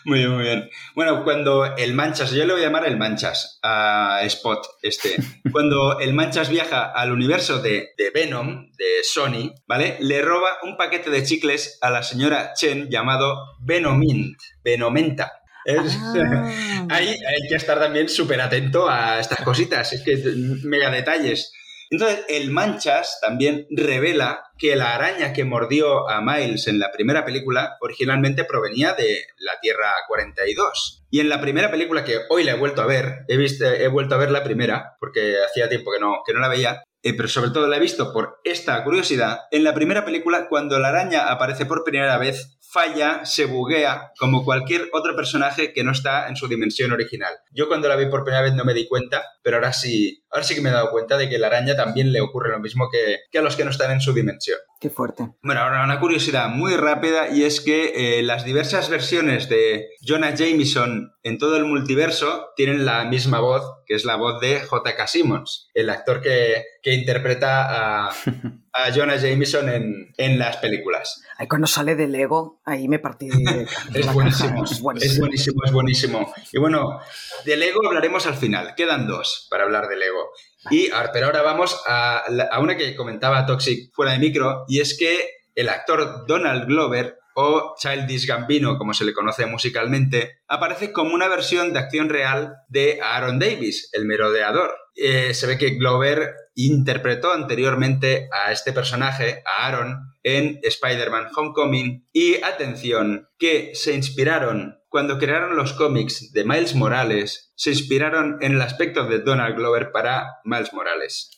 muy bien, muy bien. Bueno, cuando el Manchas, yo le voy a llamar el Manchas a Spot, este. Cuando el Manchas viaja al universo de, de Venom, de Sony, ¿vale? Le roba un paquete de chicles a la señora Chen llamado Venomint, Venomenta. Ah. hay, que estar también súper atento a estas cositas, es que mega detalles. Entonces, el Manchas también revela que la araña que mordió a Miles en la primera película originalmente provenía de la Tierra 42. Y en la primera película que hoy la he vuelto a ver, he, visto, he vuelto a ver la primera, porque hacía tiempo que no, que no la veía, eh, pero sobre todo la he visto por esta curiosidad. En la primera película, cuando la araña aparece por primera vez, falla, se buguea, como cualquier otro personaje que no está en su dimensión original. Yo cuando la vi por primera vez no me di cuenta, pero ahora sí, ahora sí que me he dado cuenta de que la araña también le ocurre lo mismo que, que a los que no están en su dimensión. Qué fuerte. Bueno, ahora una curiosidad muy rápida y es que eh, las diversas versiones de Jonah Jameson en todo el multiverso tienen la misma voz, que es la voz de J.K. Simmons, el actor que, que interpreta a, a Jonah Jameson en, en, las películas. Ahí cuando sale del ego, ahí me partí de, es, buenísimo, es, buenísimo, es buenísimo, es buenísimo. Y bueno, del ego hablaremos al final. Quedan dos para hablar del ego. Y, pero ahora vamos a, a una que comentaba Toxic fuera de micro, y es que el actor Donald Glover o Childish Gambino, como se le conoce musicalmente, aparece como una versión de acción real de Aaron Davis, el merodeador. Eh, se ve que Glover interpretó anteriormente a este personaje, a Aaron, en Spider-Man Homecoming y, atención, que se inspiraron cuando crearon los cómics de Miles Morales, se inspiraron en el aspecto de Donald Glover para Miles Morales.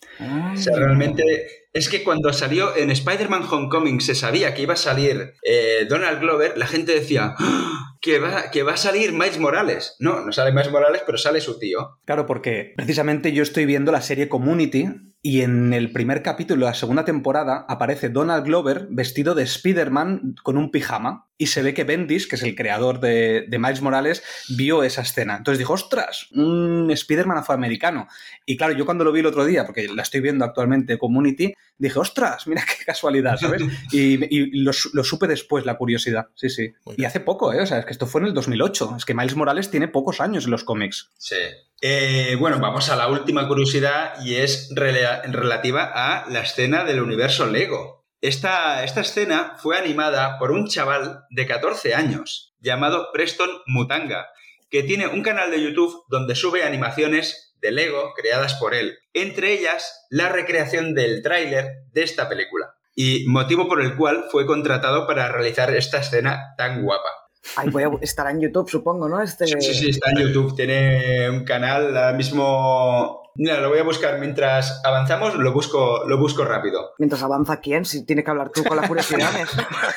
O sea, realmente es que cuando salió en Spider-Man Homecoming se sabía que iba a salir eh, Donald Glover, la gente decía ¡Ah! que va, que va a salir Miles Morales. No, no sale Miles Morales, pero sale su tío. Claro, porque precisamente yo estoy viendo la serie Community y en el primer capítulo de la segunda temporada aparece Donald Glover vestido de Spider-Man con un pijama. Y se ve que Bendis, que es el creador de, de Miles Morales, vio esa escena. Entonces dijo, ostras, un Spider-Man afroamericano. Y claro, yo cuando lo vi el otro día, porque la estoy viendo actualmente Community, dije, ostras, mira qué casualidad, ¿sabes? Y, lo, supe después, la curiosidad. Sí, sí. Y hace poco, ¿eh? O sea, es que esto fue en el 2008. Es que Miles Morales tiene pocos años en los cómics. Sí. Eh, bueno, vamos a la última curiosidad y es relativa a la escena del universo Lego. Esta, esta escena fue animada por un chaval de 14 años llamado Preston Mutanga, que tiene un canal de YouTube donde sube animaciones de Lego creadas por él, entre ellas la recreación del tráiler de esta película, y motivo por el cual fue contratado para realizar esta escena tan guapa. Ay, voy a, estará en YouTube, supongo, ¿no? Este... Sí, sí, está en YouTube. Tiene un canal ahora mismo. Mira, lo voy a buscar mientras avanzamos, lo busco, lo busco rápido. Mientras avanza quién, si tiene que hablar tú con las curiosidades.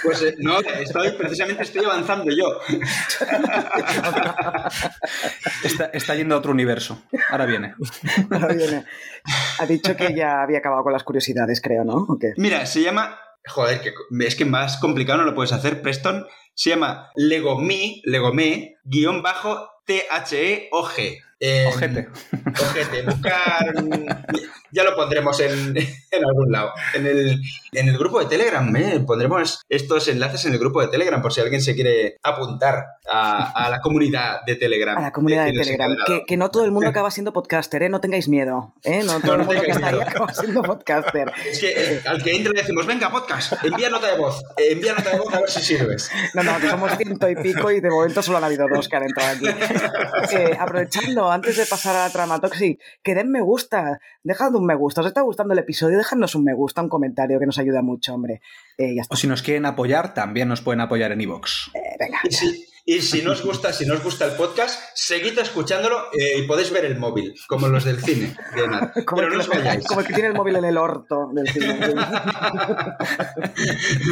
pues eh, no, estoy, precisamente estoy avanzando yo. está, yendo a otro universo. Ahora viene. Ahora viene. Ha dicho que ya había acabado con las curiosidades, creo, ¿no? Mira, se llama. Joder, que es que más complicado no lo puedes hacer, Preston se llama Legome, Legome, guion bajo T-H-E-O-G. Eh, ojete. Ojete, buscar. Ya lo pondremos en, en algún lado. En el, en el grupo de Telegram, ¿eh? pondremos estos enlaces en el grupo de Telegram por si alguien se quiere apuntar a, a la comunidad de Telegram. A la comunidad de Telegram. Que, que no todo el mundo acaba siendo podcaster, ¿eh? No tengáis miedo. ¿eh? No todo No, el no mundo que tengáis está ahí miedo. acaba siendo podcaster. Es que eh, al que entra le decimos, venga, podcast, envía nota de voz, eh, envía nota de voz a ver si sirves. No, no, que somos ciento y pico y de momento solo han habido dos que han entrado aquí. Eh, aprovechando, antes de pasar a la trama Toxic, que den me gusta, dejad un me gusta. ¿Os está gustando el episodio? Dejadnos un me gusta, un comentario que nos ayuda mucho, hombre. Eh, ya está. O si nos quieren apoyar, también nos pueden apoyar en iVoox. Eh, venga. Y si, y si no os gusta, si no os gusta el podcast, seguid escuchándolo eh, y podéis ver el móvil, como los del cine. de nada. Como, Pero el no os vayáis. como el que tiene el móvil en el orto del cine.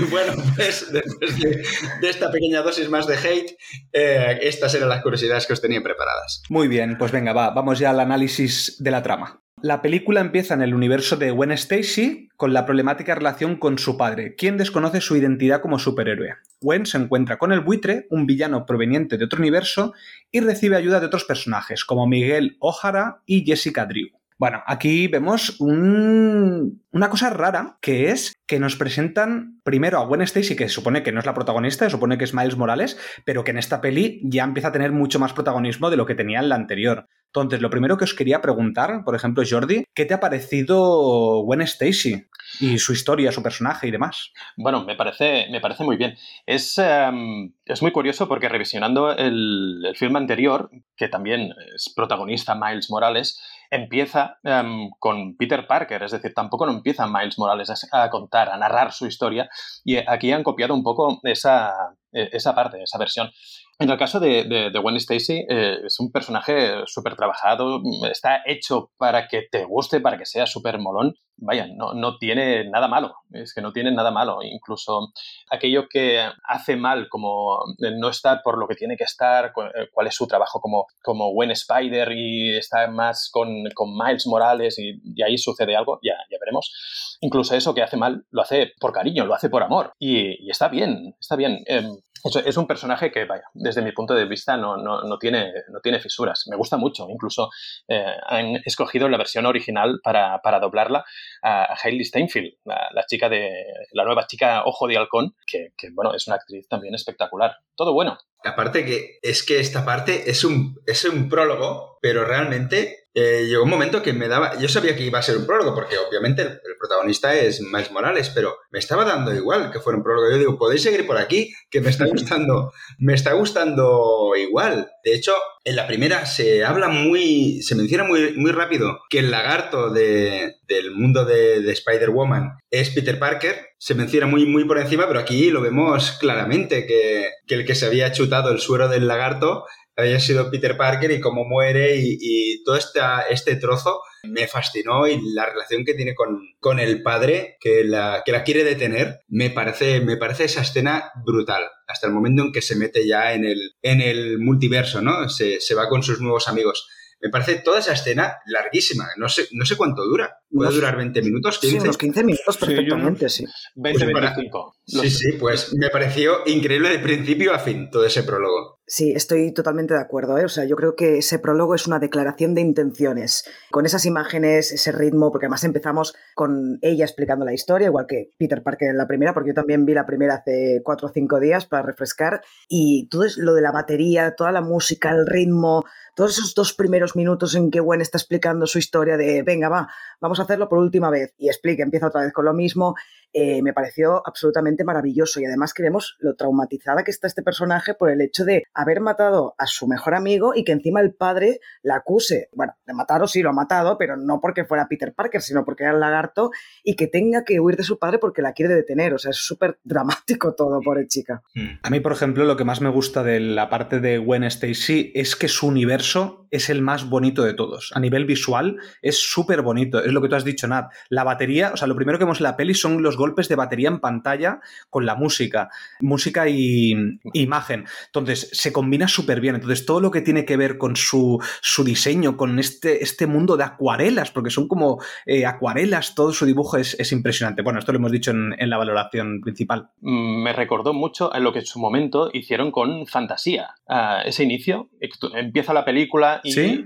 Bueno, pues después de, de esta pequeña dosis más de hate, eh, estas eran las curiosidades que os tenía preparadas. Muy bien, pues venga, va, vamos ya al análisis de la trama. La película empieza en el universo de Gwen Stacy con la problemática relación con su padre, quien desconoce su identidad como superhéroe. Gwen se encuentra con el buitre, un villano proveniente de otro universo, y recibe ayuda de otros personajes como Miguel O'Hara y Jessica Drew. Bueno, aquí vemos un- una cosa rara, que es que nos presentan primero a Gwen Stacy, que supone que no es la protagonista, supone que es Miles Morales, pero que en esta peli ya empieza a tener mucho más protagonismo de lo que tenía en la anterior. Entonces, lo primero que os quería preguntar, por ejemplo, Jordi, ¿qué te ha parecido Gwen Stacy y su historia, su personaje y demás? Bueno, me parece, me parece muy bien. Es, em, es muy curioso porque revisionando el, el film anterior, que también es protagonista Miles Morales, empieza em, con Peter Parker, es decir, tampoco no empieza Miles Morales a, contar, a narrar su historia, y aquí han copiado un poco esa, eh, esa parte, esa versión. En el caso de, de, de Gwen Stacy, eh, es un personaje súper trabajado, está hecho para que te guste, para que sea súper molón. Vaya, no, no tiene nada malo, es que no tiene nada malo. Incluso aquello que hace mal, como no estar por lo que tiene que estar, eh, cuál es su trabajo como, como Gwen Spider y está más con, con Miles Morales y, y ahí sucede algo, ya, ya veremos. Incluso eso que hace mal lo hace por cariño, lo hace por amor y, y está bien, está bien. Em, es, un personaje que, vaya, desde mi punto de vista no, no, no tiene, no tiene fisuras. Me gusta mucho. Incluso eh, han escogido la versión original para, para doblarla a, a Hailey Steinfeld, la, la chica de la nueva chica Ojo de Halcón, que, que, bueno, es una actriz también espectacular. Todo bueno. Aparte que es que esta parte es un, es un prólogo, pero realmente eh, llegó un momento que me daba... Yo sabía que iba a ser un prólogo, porque obviamente el, protagonista es Miles Morales, pero me estaba dando igual que fuera un prólogo. Yo digo, podéis seguir por aquí, que me está gustando, me está gustando igual. De hecho, en la primera se habla muy, se menciona muy, muy rápido que el lagarto de, del mundo de, de Spider-Woman es Peter Parker. Se menciona muy, muy por encima, pero aquí lo vemos claramente que, que el que se había chutado el suero del lagarto había sido Peter Parker y cómo muere y, y todo esta, este trozo me fascinó y la relación que tiene con, con el padre que la, que la quiere detener me parece, me parece esa escena brutal hasta el momento en que se mete ya en el, en el multiverso, ¿no? Se, se va con sus nuevos amigos. Me parece toda esa escena larguísima. No sé, no sé cuánto dura. ¿Puede Unos- durar 20 minutos? 15? Sí, unos 15 minutos perfectamente, sí. 20, Pues para- 25. Sí, sí, pues me pareció increíble de principio a fin todo ese prólogo. Sí, estoy totalmente de acuerdo. ¿eh? O sea, yo creo que ese prólogo es una declaración de intenciones. Con esas imágenes, ese ritmo, porque además empezamos con ella explicando la historia, igual que Peter Parker en la primera, porque yo también vi la primera hace cuatro o cinco días para refrescar. Y todo es lo de la batería, toda la música, el ritmo, todos esos dos primeros minutos en que Gwen está explicando su historia de, venga, va, vamos a hacerlo por última vez. Y explica, empieza otra vez con lo mismo. Eh, me pareció absolutamente maravilloso y además que vemos lo traumatizada que está este personaje por el hecho de haber matado a su mejor amigo y que encima el padre la acuse. Bueno, de matarlo sí lo ha matado, pero no porque fuera Peter Parker, sino porque era el lagarto y que tenga que huir de su padre porque la quiere detener. O sea, es súper dramático todo, pobre chica. A mí, por ejemplo, lo que más me gusta de la parte de Gwen Stacy es que su universo es el más bonito de todos. A nivel visual es súper bonito. Es lo que tú has dicho, Nat. La batería, o sea, lo primero que vemos en la peli son los golpes de batería en pantalla con la música. Música y imagen. Entonces, se combina súper bien. Entonces, todo lo que tiene que ver con su, su diseño, con este, este mundo de acuarelas, porque son como eh, acuarelas, todo su dibujo es, es, impresionante. Bueno, esto lo hemos dicho en, en, la valoración principal. Me recordó mucho a lo que en su momento hicieron con Fantasía, ah, ese inicio. Empieza la película y ¿Sí?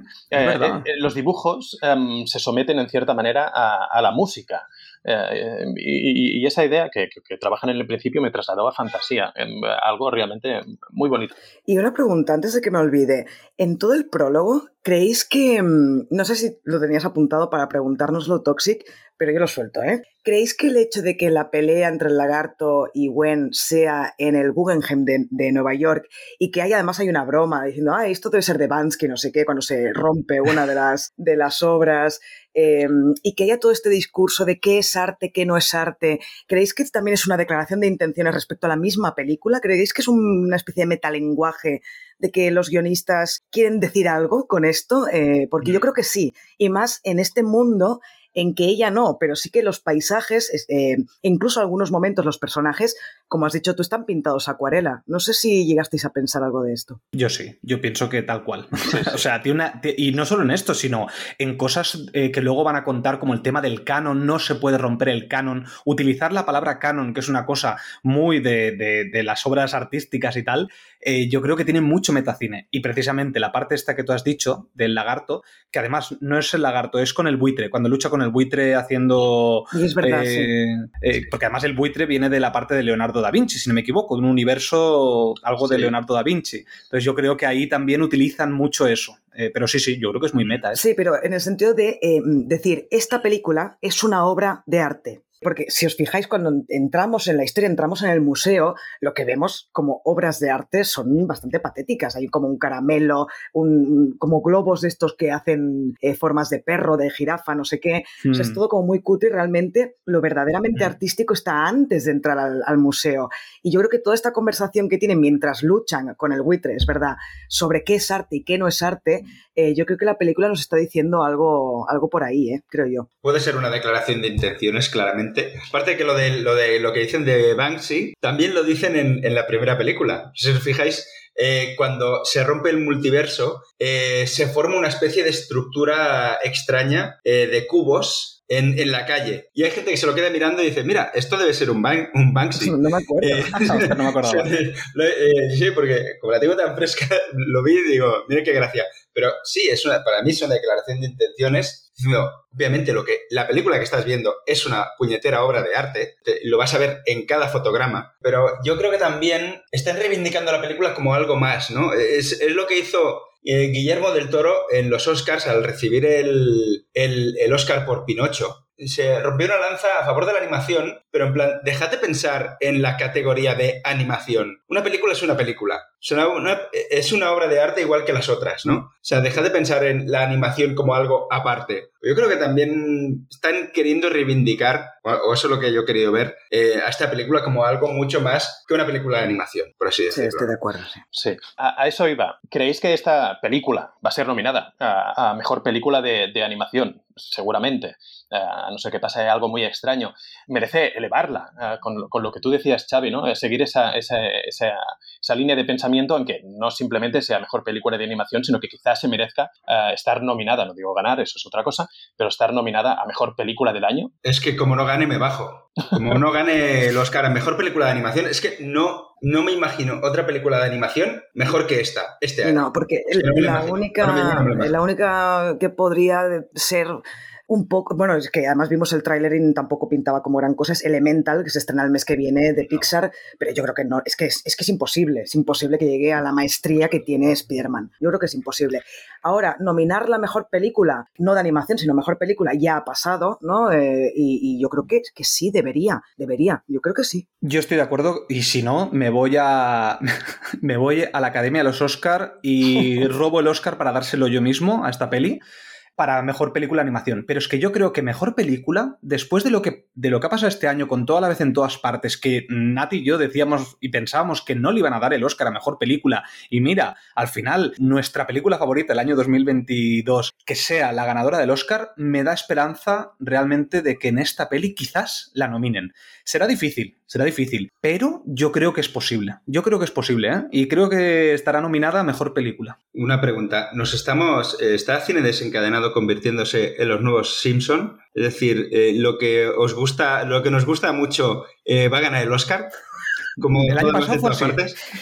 los dibujos em, se someten en cierta manera a la música. Eh, y, esa idea que, trabajan en el principio me trasladó a fantasía, en algo realmente muy bonito. Y una pregunta, antes de que me olvide, en todo el prólogo, ¿creéis que, mm, no sé si lo tenías apuntado para preguntárnoslo, Toxic, pero yo lo suelto, ¿eh? ¿Creéis que el hecho de que la pelea entre el lagarto y Gwen sea en el Guggenheim de, Nueva York y que hay, además hay una broma diciendo, ah, esto debe ser de Bansky, no sé qué, cuando se rompe una de las, de las obras, em, y que haya todo este discurso de qué es arte, qué no es arte, ¿creéis que también es una declaración de intenciones respecto a la misma película? ¿Creéis que es una especie de metalenguaje de que los guionistas quieren decir algo con esto? Eh, porque yo creo que sí, y más en este mundo en que ella no, pero sí que los paisajes, eh, incluso algunos momentos los personajes, como has dicho tú, están pintados a acuarela. No sé si llegasteis a pensar algo de esto. Yo sí, yo pienso que tal cual. o sea, tiene una, y no solo en esto, sino en cosas eh, que luego van a contar como el tema del canon, no se puede romper el canon, utilizar la palabra canon, que es una cosa muy de, las obras artísticas y tal, eh, yo creo que tiene mucho metacine. Y precisamente la parte esta que tú has dicho del lagarto, que además no es el lagarto, es con el buitre, cuando lucha con el buitre haciendo... es verdad, sí. Eh, porque además el buitre viene de la parte de Leonardo da Vinci, si no me equivoco, de un universo, algo de Leonardo da Vinci. Entonces yo creo que ahí también utilizan mucho eso. Eh, pero sí, sí, yo creo que es muy meta. Sí, pero en el sentido de decir, esta película es una obra de arte. Porque si os fijáis, cuando entramos en la historia, entramos en el museo, lo que vemos como obras de arte son bastante patéticas. Hay como un caramelo, un, como globos de estos que hacen eh, formas de perro, de jirafa, no sé qué. es hmm. todo como muy cutre y realmente lo verdaderamente hmm. artístico está antes de entrar al, museo. Y yo creo que toda esta conversación que tienen mientras luchan con el buitre, es verdad, sobre qué es arte y qué no es arte, eh, yo creo que la película nos está diciendo algo, algo por ahí, eh, creo yo. Puede ser una declaración de intenciones, claramente Aparte que lo de, lo de lo que dicen de Banksy, también lo dicen en, la primera película. Si os fijáis, eh, cuando se rompe el multiverso, eh, se forma una especie de estructura extraña eh, de cubos en, la calle. Y hay gente que se lo queda mirando y dice, mira, esto debe ser un, un Banksy. No me acuerdo. no me acordaba. sí, porque como la tengo tan fresca, lo vi y digo, mira qué gracia. Pero sí, es una, para mí es una declaración de intenciones. Obviamente, lo que, la película que estás viendo es una puñetera obra de arte, lo vas a ver en cada fotograma, pero yo creo que también están reivindicando la película como algo más, ¿no? Es, es lo que hizo eh, Guillermo del Toro en los Oscars al recibir el, el, el Oscar por Pinocho se rompió una lanza a favor de la animación, pero en plan, déjate pensar en la categoría de animación. Una película es una película. Es una, obra de arte igual que las otras, ¿no? O sea, deja de pensar en la animación como algo aparte. Yo creo que también están queriendo reivindicar, o eso es lo que yo he querido ver, eh, a esta película como algo mucho más que una película de animación, por así decirlo. Sí, estoy de acuerdo, sí. A, eso iba. ¿Creéis que esta película va a ser nominada a, Mejor Película de Animación? Seguramente. Eh, a no ser que pase algo muy extraño, merece elevarla, eh, con, lo que tú decías, Xavi, ¿no? Eh, seguir esa, línea de pensamiento en que no simplemente sea mejor película de animación, sino que quizás se merezca estar nominada, no digo ganar, eso es otra cosa, pero estar nominada a mejor película del año. Es que como no gane, me bajo. Como no gane el Oscar a mejor película de animación, es que no no me imagino otra película de animación mejor que esta, este año. No, porque la, única, la única que podría ser un poco, bueno, es que además vimos el tráiler y tampoco pintaba como eran cosas. Elemental, que se estrena el mes que viene de Pixar, pero yo creo que no, es que es, que es imposible, es imposible que llegue a la maestría que tiene Spider-Man. Yo creo que es imposible. Ahora, nominar la mejor película, no de animación, sino mejor película, ya ha pasado, ¿no? Eh, y, yo creo que, que sí, debería, debería, yo creo que sí. Yo estoy de acuerdo, y si no, me voy a, me voy a la Academia de los Oscar y robo el Oscar para dárselo yo mismo a esta peli para mejor película de animación. Pero es que yo creo que mejor película, después de lo que, de lo que ha pasado este año con toda la vez en todas partes, que Nati y yo decíamos y pensábamos que no le iban a dar el Oscar a mejor película, y mira, al final, nuestra película favorita del año 2022, que sea la ganadora del Oscar, me da esperanza realmente de que en esta peli quizás la nominen. Será difícil, será difícil, pero yo creo que es posible. Yo creo que es posible, ¿eh? Y creo que estará nominada a mejor película. Una pregunta. ¿Nos estamos. Eh, ¿Está cine desencadenado convirtiéndose en los nuevos Simpson? Es decir, eh, lo que os gusta, lo que nos gusta mucho eh, va a ganar el Oscar. Como el año pasado fue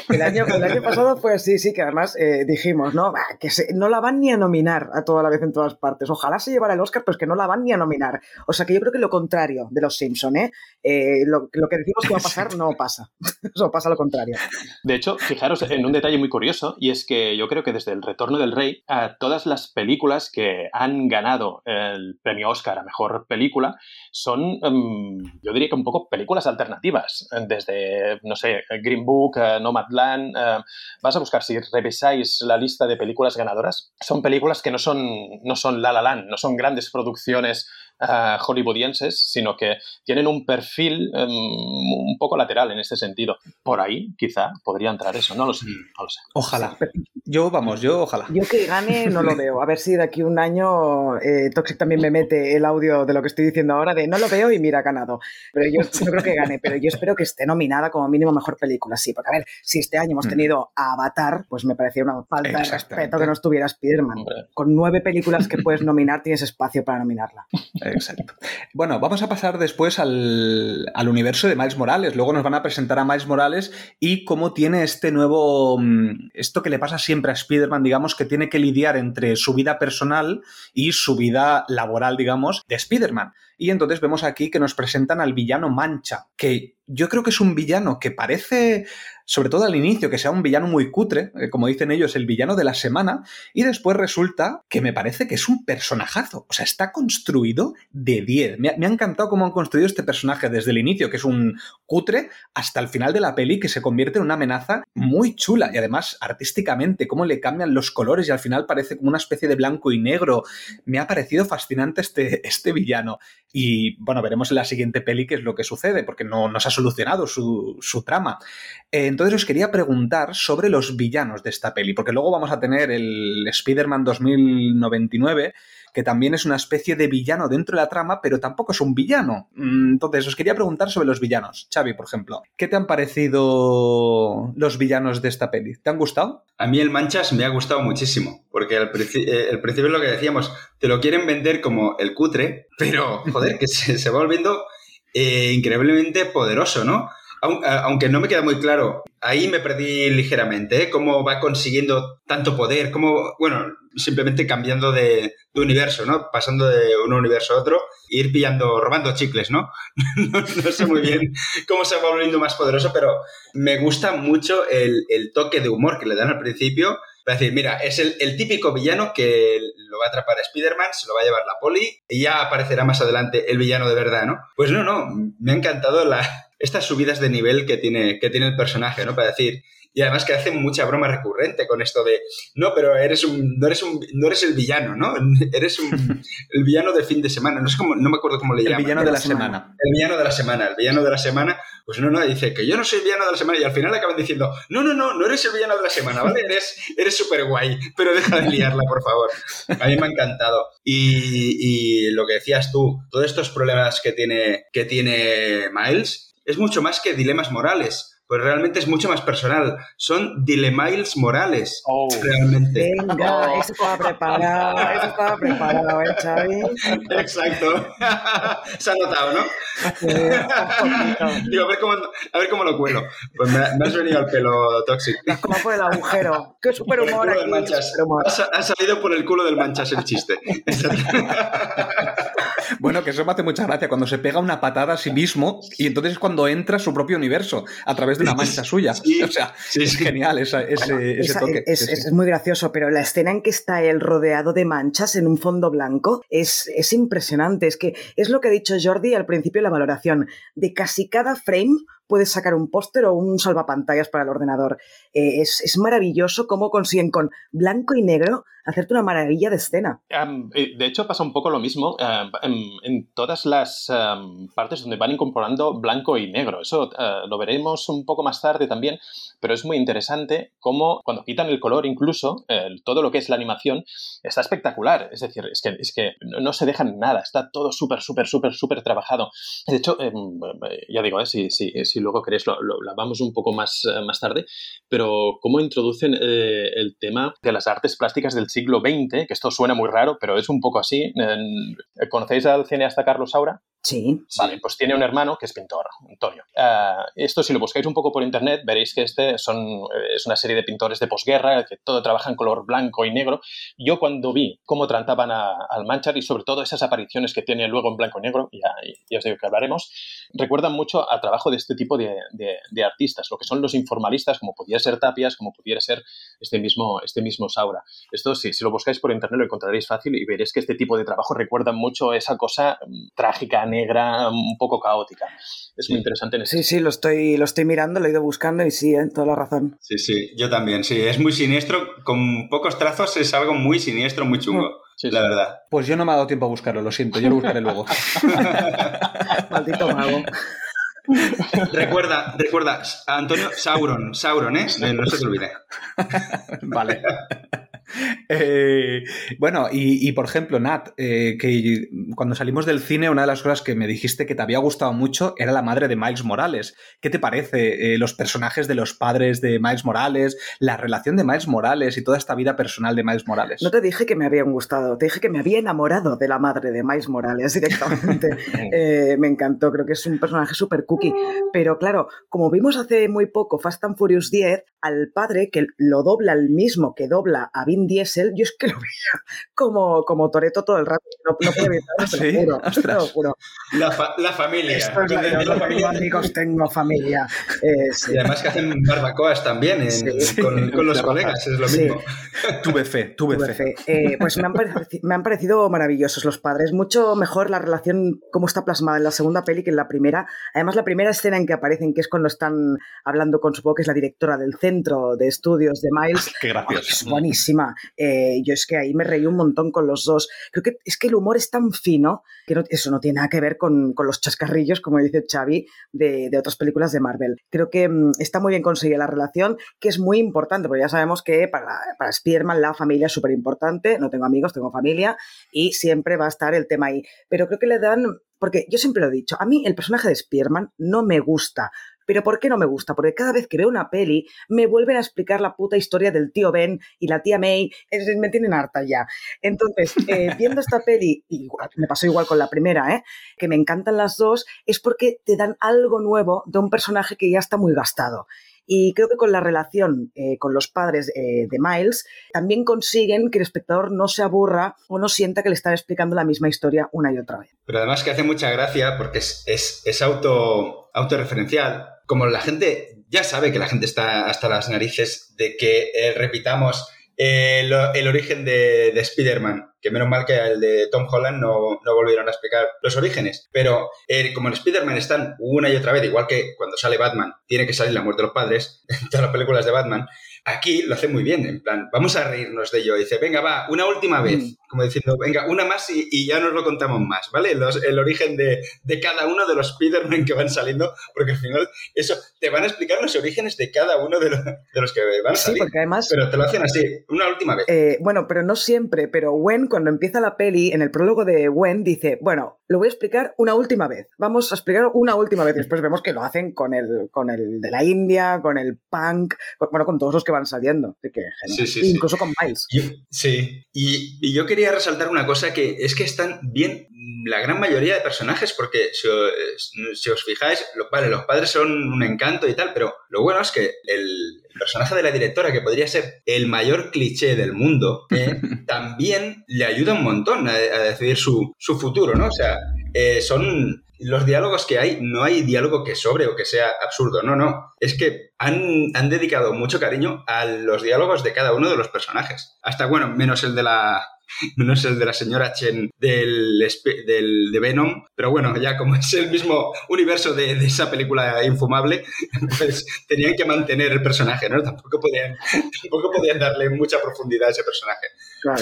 el, año, el año, pasado fue así, sí, que además eh, dijimos, ¿no? Que no la van ni a nominar a toda la vez en todas partes. Ojalá se llevara el Oscar, pero es que no la van ni a nominar. O sea que yo creo que lo contrario de los Simpson, ¿eh? eh lo, que decimos que va a pasar no pasa. Eso pasa lo contrario. De hecho, fijaros en un detalle muy curioso, y es que yo creo que desde el retorno del rey, a todas las películas que han ganado el premio Oscar a mejor película son, em, yo diría que un poco películas alternativas. Desde, no sé, Green Book, uh, Nomadland. Uh, vas a buscar, si revisáis la lista de películas ganadoras, son películas que no son, no son La La Land, no son grandes producciones hollywoodienses, sino que tienen un perfil em, un poco lateral en este sentido. Por ahí, quizá, podría entrar eso, no lo sé. No sé. Ojalá. Yo, vamos, yo ojalá. Yo que gane no lo veo. A ver si de aquí un año eh, Toxic también me mete el audio de lo que estoy diciendo ahora de no lo veo y mira, ganado. Pero yo no creo que gane, pero yo espero que esté nominada como mínimo mejor película, sí. Porque a ver, si este año hemos mm. tenido Avatar, pues me parecía una falta de respeto que no estuviera Spider-Man. Con nueve películas que puedes nominar, tienes espacio para nominarla. Exacto. Bueno, vamos a pasar después al, universo de Miles Morales. Luego nos van a presentar a Miles Morales y cómo tiene este nuevo. Mm, esto que le pasa siempre a Spider-Man, digamos, que tiene que lidiar entre su vida personal y su vida laboral, digamos, de Spider-Man. Y entonces vemos aquí que nos presentan al villano Mancha, que yo creo que es un villano que parece sobre todo al inicio, que sea un villano muy cutre, eh, como dicen ellos, el villano de la semana, y después resulta que me parece que es un personajazo. O sea, está construido de 10. Me, ha encantado cómo han construido este personaje desde el inicio, que es un cutre, hasta el final de la peli, que se convierte en una amenaza muy chula. Y además, artísticamente, cómo le cambian los colores y al final parece como una especie de blanco y negro. Me ha parecido fascinante este, este villano. Y bueno, veremos en la siguiente peli qué es lo que sucede, porque no nos ha solucionado su, trama. Entonces os quería preguntar sobre los villanos de esta peli, porque luego vamos a tener el Spider-Man 2099, que también es una especie de villano dentro de la trama, pero tampoco es un villano. Mm, entonces os quería preguntar sobre los villanos. Xavi, por ejemplo, ¿qué te han parecido los villanos de esta peli? ¿Te han gustado? A mí el Manchas me ha gustado muchísimo, porque al eh, principio es lo que decíamos, te lo quieren vender como el cutre, pero joder, que se, va volviendo eh, increíblemente poderoso, ¿no? aunque no me queda muy claro, ahí me perdí ligeramente, ¿eh? Cómo va consiguiendo tanto poder, cómo, bueno, simplemente cambiando de, universo, ¿no? Pasando de un universo a otro, e ir pillando, robando chicles, ¿no? no, sé muy bien cómo se va volviendo más poderoso, pero me gusta mucho el, toque de humor que le dan al principio. Para decir, mira, es el, el típico villano que lo va a atrapar a Spider-Man, se lo va a llevar la poli y ya aparecerá más adelante el villano de verdad, ¿no? Pues no, no, me ha encantado la, estas subidas de nivel que tiene, que tiene el personaje, ¿no? Para decir, y además que hace mucha broma recurrente con esto de, no, pero eres un, no eres un, no eres el villano, ¿no? Eres un, el villano de fin de semana, no, sé cómo, no me acuerdo cómo le llaman. El villano de la semana. El villano de la semana, el villano de la semana, pues no, no, dice que yo no soy el villano de la semana y al final acaban diciendo, no, no, no, no eres el villano de la semana, ¿vale? Eres, eres súper guay, pero deja de liarla, por favor. A mí me ha encantado. Y, y lo que decías tú, todos estos problemas que tiene, que tiene Miles, es mucho más que dilemas morales pues realmente es mucho más personal. Son dilemiles morales, oh. realmente. Venga, eso estaba preparado, eso estaba preparado, ¿eh, Xavi? Exacto. Se ha notado, ¿no? Digo, a ver, cómo, a ver cómo lo cuelo. Pues me, has venido al pelo tóxico. ¿Cómo fue el agujero? ¡Qué super humor aquí! Manchas. Ha, salido por el culo del manchas el chiste. bueno, que eso me hace mucha gracia, cuando se pega una patada a sí mismo y entonces es cuando entra su propio universo a través de una mancha suya. o sea, es genial ese, toque. Es, muy gracioso, pero la escena en que está él rodeado de manchas en un fondo blanco es, es impresionante. Es que es lo que ha dicho Jordi al principio de la valoración. De casi cada frame puedes sacar un póster o un salvapantallas para el ordenador. Eh, es, maravilloso cómo consiguen con blanco y negro hacerte una maravilla de escena. Eh, de hecho, pasa un poco lo mismo en, todas las partes donde van incorporando blanco y negro. Eso eh, lo veremos un poco más tarde también, pero es muy interesante cómo cuando quitan el color incluso, todo lo que es la animación está espectacular. Es decir, es que, es que no se dejan nada, está todo súper, súper, súper, súper trabajado. De hecho, em, ya digo, si, si, si luego queréis lo, lo, vamos un poco más, más tarde, pero cómo introducen eh, el tema de las artes plásticas del siglo XX, que esto suena muy raro, pero es un poco así. ¿Conocéis al cineasta Carlos Saura? Sí. Vale, pues tiene un hermano que es pintor, Antonio. Ah, esto, si lo buscáis un poco por internet, veréis que este son, eh, es una serie de pintores de posguerra que todo trabaja en color blanco y negro. Yo cuando vi cómo trataban al Manchar y sobre todo esas apariciones que tiene luego en blanco y negro, ya, ya os digo que hablaremos, recuerdan mucho al trabajo de este tipo de, de, artistas, lo que son los informalistas, como pudiera ser Tapias, como pudiera ser este mismo, este mismo Saura. Esto, sí, si lo buscáis por internet, lo encontraréis fácil y veréis que este tipo de trabajo recuerda mucho esa cosa mm, trágica, negra, un poco caótica. Es muy interesante en ese Sí, sí, lo estoy, lo estoy mirando, lo he ido buscando y sí, ¿eh? toda la razón. Sí, sí, yo también, sí. Es muy siniestro, con pocos trazos es algo muy siniestro, muy chungo. Sí, la verdad. Pues yo no me ha dado tiempo a buscarlo, lo siento, yo lo buscaré luego. Maldito mago. recuerda, recuerda, Antonio Sauron, Sauron, ¿eh? No se te olvide. vale. Eh, bueno, y, por ejemplo, Nat, eh, que cuando salimos del cine, una de las cosas que me dijiste que te había gustado mucho era la madre de Miles Morales. ¿Qué te parece eh, los personajes de los padres de Miles Morales, la relación de Miles Morales y toda esta vida personal de Miles Morales? No te dije que me habían gustado, te dije que me había enamorado de la madre de Miles Morales directamente. me encantó, creo que es un personaje súper cookie. Pero claro, como vimos hace muy poco Fast and Furious 10, al padre, que lo dobla el mismo que dobla a Vin Diesel, yo es que lo veía como, como Toreto todo el rato. No, no puedo evitarlo, te lo juro. La, familia. Esto es la, familia. amigos, tengo familia. Eh, y además que hacen barbacoas también con, los colegas, es lo mismo. Tuve fe, tuve, fe. Eh, pues me han, me han, parecido maravillosos los padres. Mucho mejor la relación, como está plasmada en la segunda peli que en la primera. Además, la primera escena en que aparecen, que es cuando están hablando con, supongo que es la directora del centro de estudios de Miles. Qué gracioso. es buenísima. Eh, yo es que ahí me reí un montón con los dos. Creo que es que el humor es tan fino que eso no tiene nada que ver con, los chascarrillos, como dice Xavi, de, otras películas de Marvel. Creo que mm, está muy bien conseguida la relación, que es muy importante, porque ya sabemos que para, para la familia es súper importante. No tengo amigos, tengo familia y siempre va a estar el tema ahí. Pero creo que le dan porque yo siempre lo he dicho, a mí el personaje de Spearman no me gusta, pero ¿por qué no me gusta? Porque cada vez que veo una peli me vuelven a explicar la puta historia del tío Ben y la tía May. me tienen harta ya. Entonces, eh, viendo esta peli, me pasó igual con la primera, ¿eh? que me encantan las dos, es porque te dan algo nuevo de un personaje que ya está muy gastado. Y creo que con la relación eh, con los padres de Miles también consiguen que el espectador no se aburra o no sienta que le están explicando la misma historia una y otra vez. Pero además que hace mucha gracia porque es, es, es auto, autorreferencial como la gente ya sabe que la gente está hasta las narices de que eh, repitamos eh, el origen de, de Spider-Man, que menos mal que el de Tom Holland no, no volvieron a explicar los orígenes, pero eh, como en Spider-Man están una y otra vez, igual que cuando sale Batman, tiene que salir la muerte de los padres en todas las películas de Batman, Aquí lo hace muy bien, en plan, vamos a reírnos de ello. Dice, venga, va, una última vez. Mm. Como diciendo, venga, una más y, ya nos lo contamos más, ¿vale? el origen de, cada uno de los Spider-Man que van saliendo, porque al final, eso, te van a explicar los orígenes de cada uno de, los que van a salir. Sí, porque además... Pero te lo hacen así, una última vez. Eh, bueno, pero no siempre, pero Gwen, cuando empieza la peli, en el prólogo de Gwen, dice, bueno, lo voy a explicar una última vez. Vamos a explicar una última vez. Después vemos que lo hacen con el, con el de la India, con el punk, bueno, con todos los que van saliendo. que, Incluso con Miles. sí, y, yo quería resaltar una cosa que es que están bien la gran mayoría de personajes, porque si, os fijáis, los, vale, los padres son un encanto y tal, pero lo bueno es que el, personaje de la directora, que podría ser el mayor cliché del mundo, eh, también le ayuda un montón a, decidir su, su, futuro, ¿no? O sea, eh, son los diálogos que hay, no hay diálogo que sobre o que sea absurdo, no, no. Es que han, han, dedicado mucho cariño a los diálogos de cada uno de los personajes. Hasta, bueno, menos el de la, menos el de la señora Chen del, del, de Venom, pero bueno, ya como es el mismo universo de, esa película infumable, pues tenían que mantener el personaje, ¿no? Tampoco podían, tampoco podían darle mucha profundidad a ese personaje.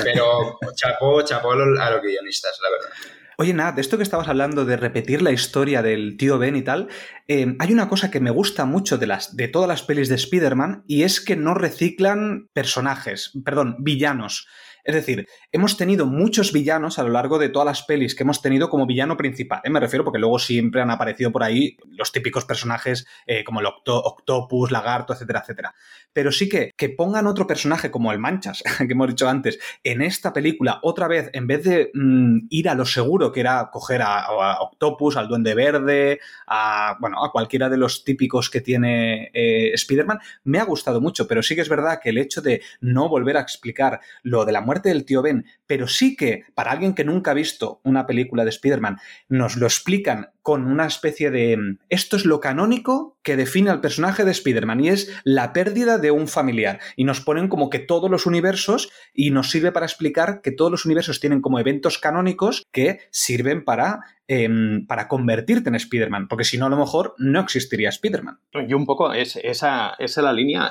Pero chapó, chapó a los guionistas, la verdad. Oye, nada, de esto que estabas hablando de repetir la historia del tío Ben y tal, eh, hay una cosa que me gusta mucho de, las, de todas las pelis de Spider-Man y es que no reciclan personajes, perdón, villanos. Es decir, hemos tenido muchos villanos a lo largo de todas las pelis que hemos tenido como villano principal. ¿eh? Me refiero porque luego siempre han aparecido por ahí los típicos personajes eh, como el Octopus, Lagarto, etcétera, etcétera. Pero sí que, que pongan otro personaje como el Manchas, que hemos dicho antes, en esta película, otra vez, en vez de mm, ir a lo seguro, que era coger a, Octopus, al Duende Verde, a, bueno, a cualquiera de los típicos que tiene eh, Spider-Man, me ha gustado mucho, pero sí que es verdad que el hecho de no volver a explicar lo de la muerte del tío Ben, pero sí que para alguien que nunca ha visto una película de Spider-Man, nos lo explican con una especie de... Esto es lo canónico que define al personaje de Spider-Man y es la pérdida de un familiar. Y nos ponen como que todos los universos y nos sirve para explicar que todos los universos tienen como eventos canónicos que sirven para Em, para convertirte en Spider-Man, porque si no, a lo mejor no existiría Spider-Man. Y un poco es, esa, es la línea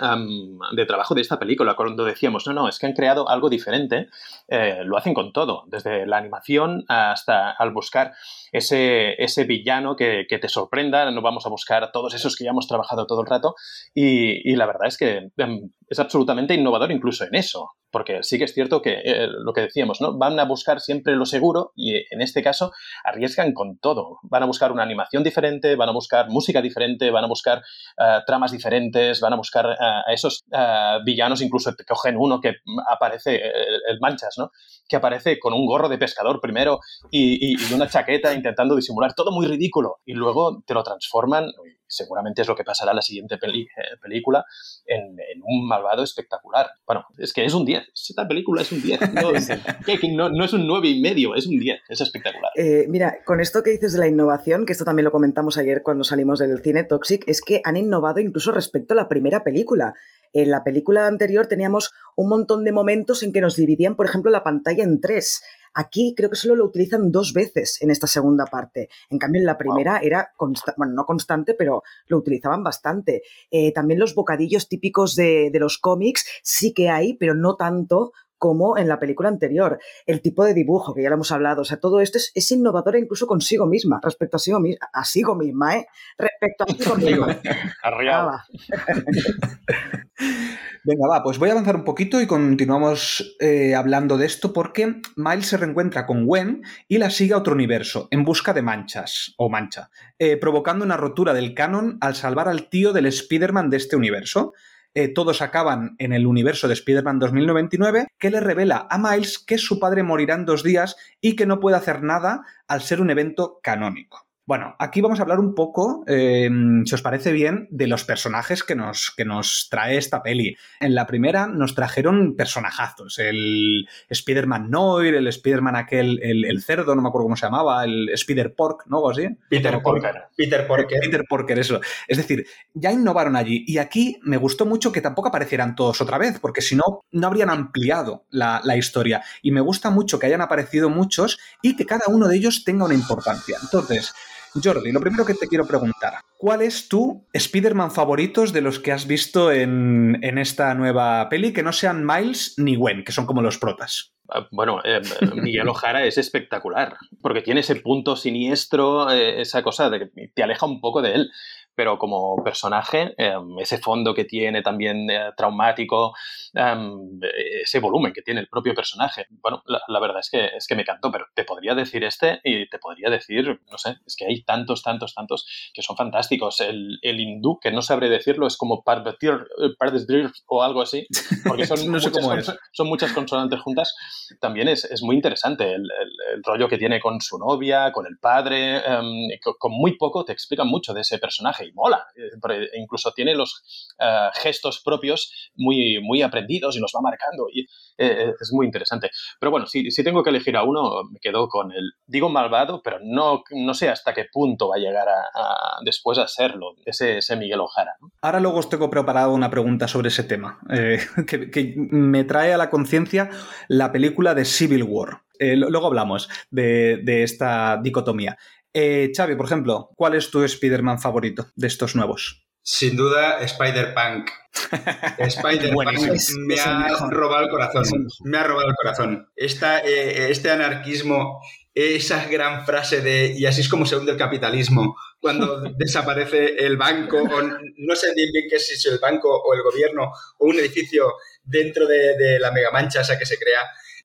de trabajo de esta película, cuando decíamos, no, no, es que han creado algo diferente, eh, lo hacen con todo, desde la animación hasta al buscar ese, ese villano que, te sorprenda, no vamos a buscar a todos esos que ya hemos trabajado todo el rato, y, y la verdad es que em, es absolutamente innovador incluso en eso porque sí que es cierto que eh, lo que decíamos, ¿no? Van a buscar siempre lo seguro y en este caso arriesgan con todo. Van a buscar una animación diferente, van a buscar música diferente, van a buscar eh, tramas diferentes, van a buscar eh, a esos villanos, incluso te cogen uno que aparece, el, Manchas, ¿no? Que aparece con un gorro de pescador primero y una chaqueta intentando disimular, todo muy ridículo, y luego te lo transforman seguramente es lo que pasará en la siguiente eh, película, en, un malvado espectacular. Bueno, es que es un 10. Esta película es un 10. No, es un 9 y medio, es un 10. Es espectacular. Eh, mira, con esto que dices de la innovación, que esto también lo comentamos ayer cuando salimos del cine Toxic, es que han innovado incluso respecto a la primera película. En la película anterior teníamos un montón de momentos en que nos dividían, por ejemplo, la pantalla en tres. Aquí creo que solo lo utilizan dos veces en esta segunda parte. En cambio, en la primera era, bueno, no constante, pero lo utilizaban bastante. Eh, también los bocadillos típicos de, de los cómics sí que hay, pero no tanto como en la película anterior. El tipo de dibujo, que ya lo hemos hablado, o sea, todo esto es, es innovador incluso consigo misma, respecto a sí misma, a sí misma, ¿eh? Respecto a sí misma. Arriba. Venga, va, pues voy a avanzar un poquito y continuamos eh, hablando de esto porque Miles se reencuentra con Gwen y la sigue a otro universo en busca de manchas o mancha, eh, provocando una rotura del canon al salvar al tío del Spider-Man de este universo. Eh, todos acaban en el universo de Spider-Man 2099, que le revela a Miles que su padre morirá en dos días y que no puede hacer nada al ser un evento canónico. Bueno, aquí vamos a hablar un poco, em, si os parece bien, de los personajes que nos, que nos trae esta peli. En la primera nos trajeron personajazos, el Spider-Man Noir, el Spider-Man aquel, el, cerdo, no me acuerdo cómo se llamaba, el Spider-Pork, ¿no? ¿O así? Peter Porker. Peter Porker. Peter Porker, eso. Es decir, ya innovaron allí. Y aquí me gustó mucho que tampoco aparecieran todos otra vez, porque si no, no habrían ampliado la, la historia. Y me gusta mucho que hayan aparecido muchos y que cada uno de ellos tenga una importancia. Entonces, Jordi, lo primero que te quiero preguntar, ¿cuál es tu Spider-Man favoritos de los que has visto en, esta nueva peli que no sean Miles ni Gwen, que son como los protas? Ah, bueno, eh, Miguel Ojara es espectacular, porque tiene ese punto siniestro, eh, esa cosa de que te aleja un poco de él pero como personaje, em, ese fondo que tiene también eh, traumático, em, ese volumen que tiene el propio personaje, bueno, la, verdad es que, es que me encantó, pero te podría decir este y te podría decir, no sé, es que hay tantos, tantos, tantos que son fantásticos. El, el hindú, que no sabré decirlo, es como Parvati eh, o algo así, porque son, no sé muchas, cómo son muchas consonantes juntas, también es, es muy interesante el, el, rollo que tiene con su novia, con el padre, em, con, con muy poco te explican mucho de ese personaje y mola. Eh, incluso tiene los eh, gestos propios muy, muy aprendidos y los va marcando y eh, es muy interesante. Pero bueno, si, si, tengo que elegir a uno, me quedo con el, digo malvado, pero no, no sé hasta qué punto va a llegar a, después a serlo, ese, ese Miguel Ojara. Ahora luego os tengo preparado una pregunta sobre ese tema, que, me trae a la conciencia la película de Civil War. luego hablamos de, de esta dicotomía. Eh, Xavi, por ejemplo, ¿cuál es tu Spider-Man favorito de estos nuevos? Sin duda, Spider-Punk. Spider-Punk me ha robado el corazón. Me ha robado el corazón. Eh, este anarquismo, esa gran frase de y así es como se hunde el capitalismo cuando desaparece el banco, o no sé bien, bien qué es si el banco o el gobierno o un edificio dentro de, de la megamancha esa que se crea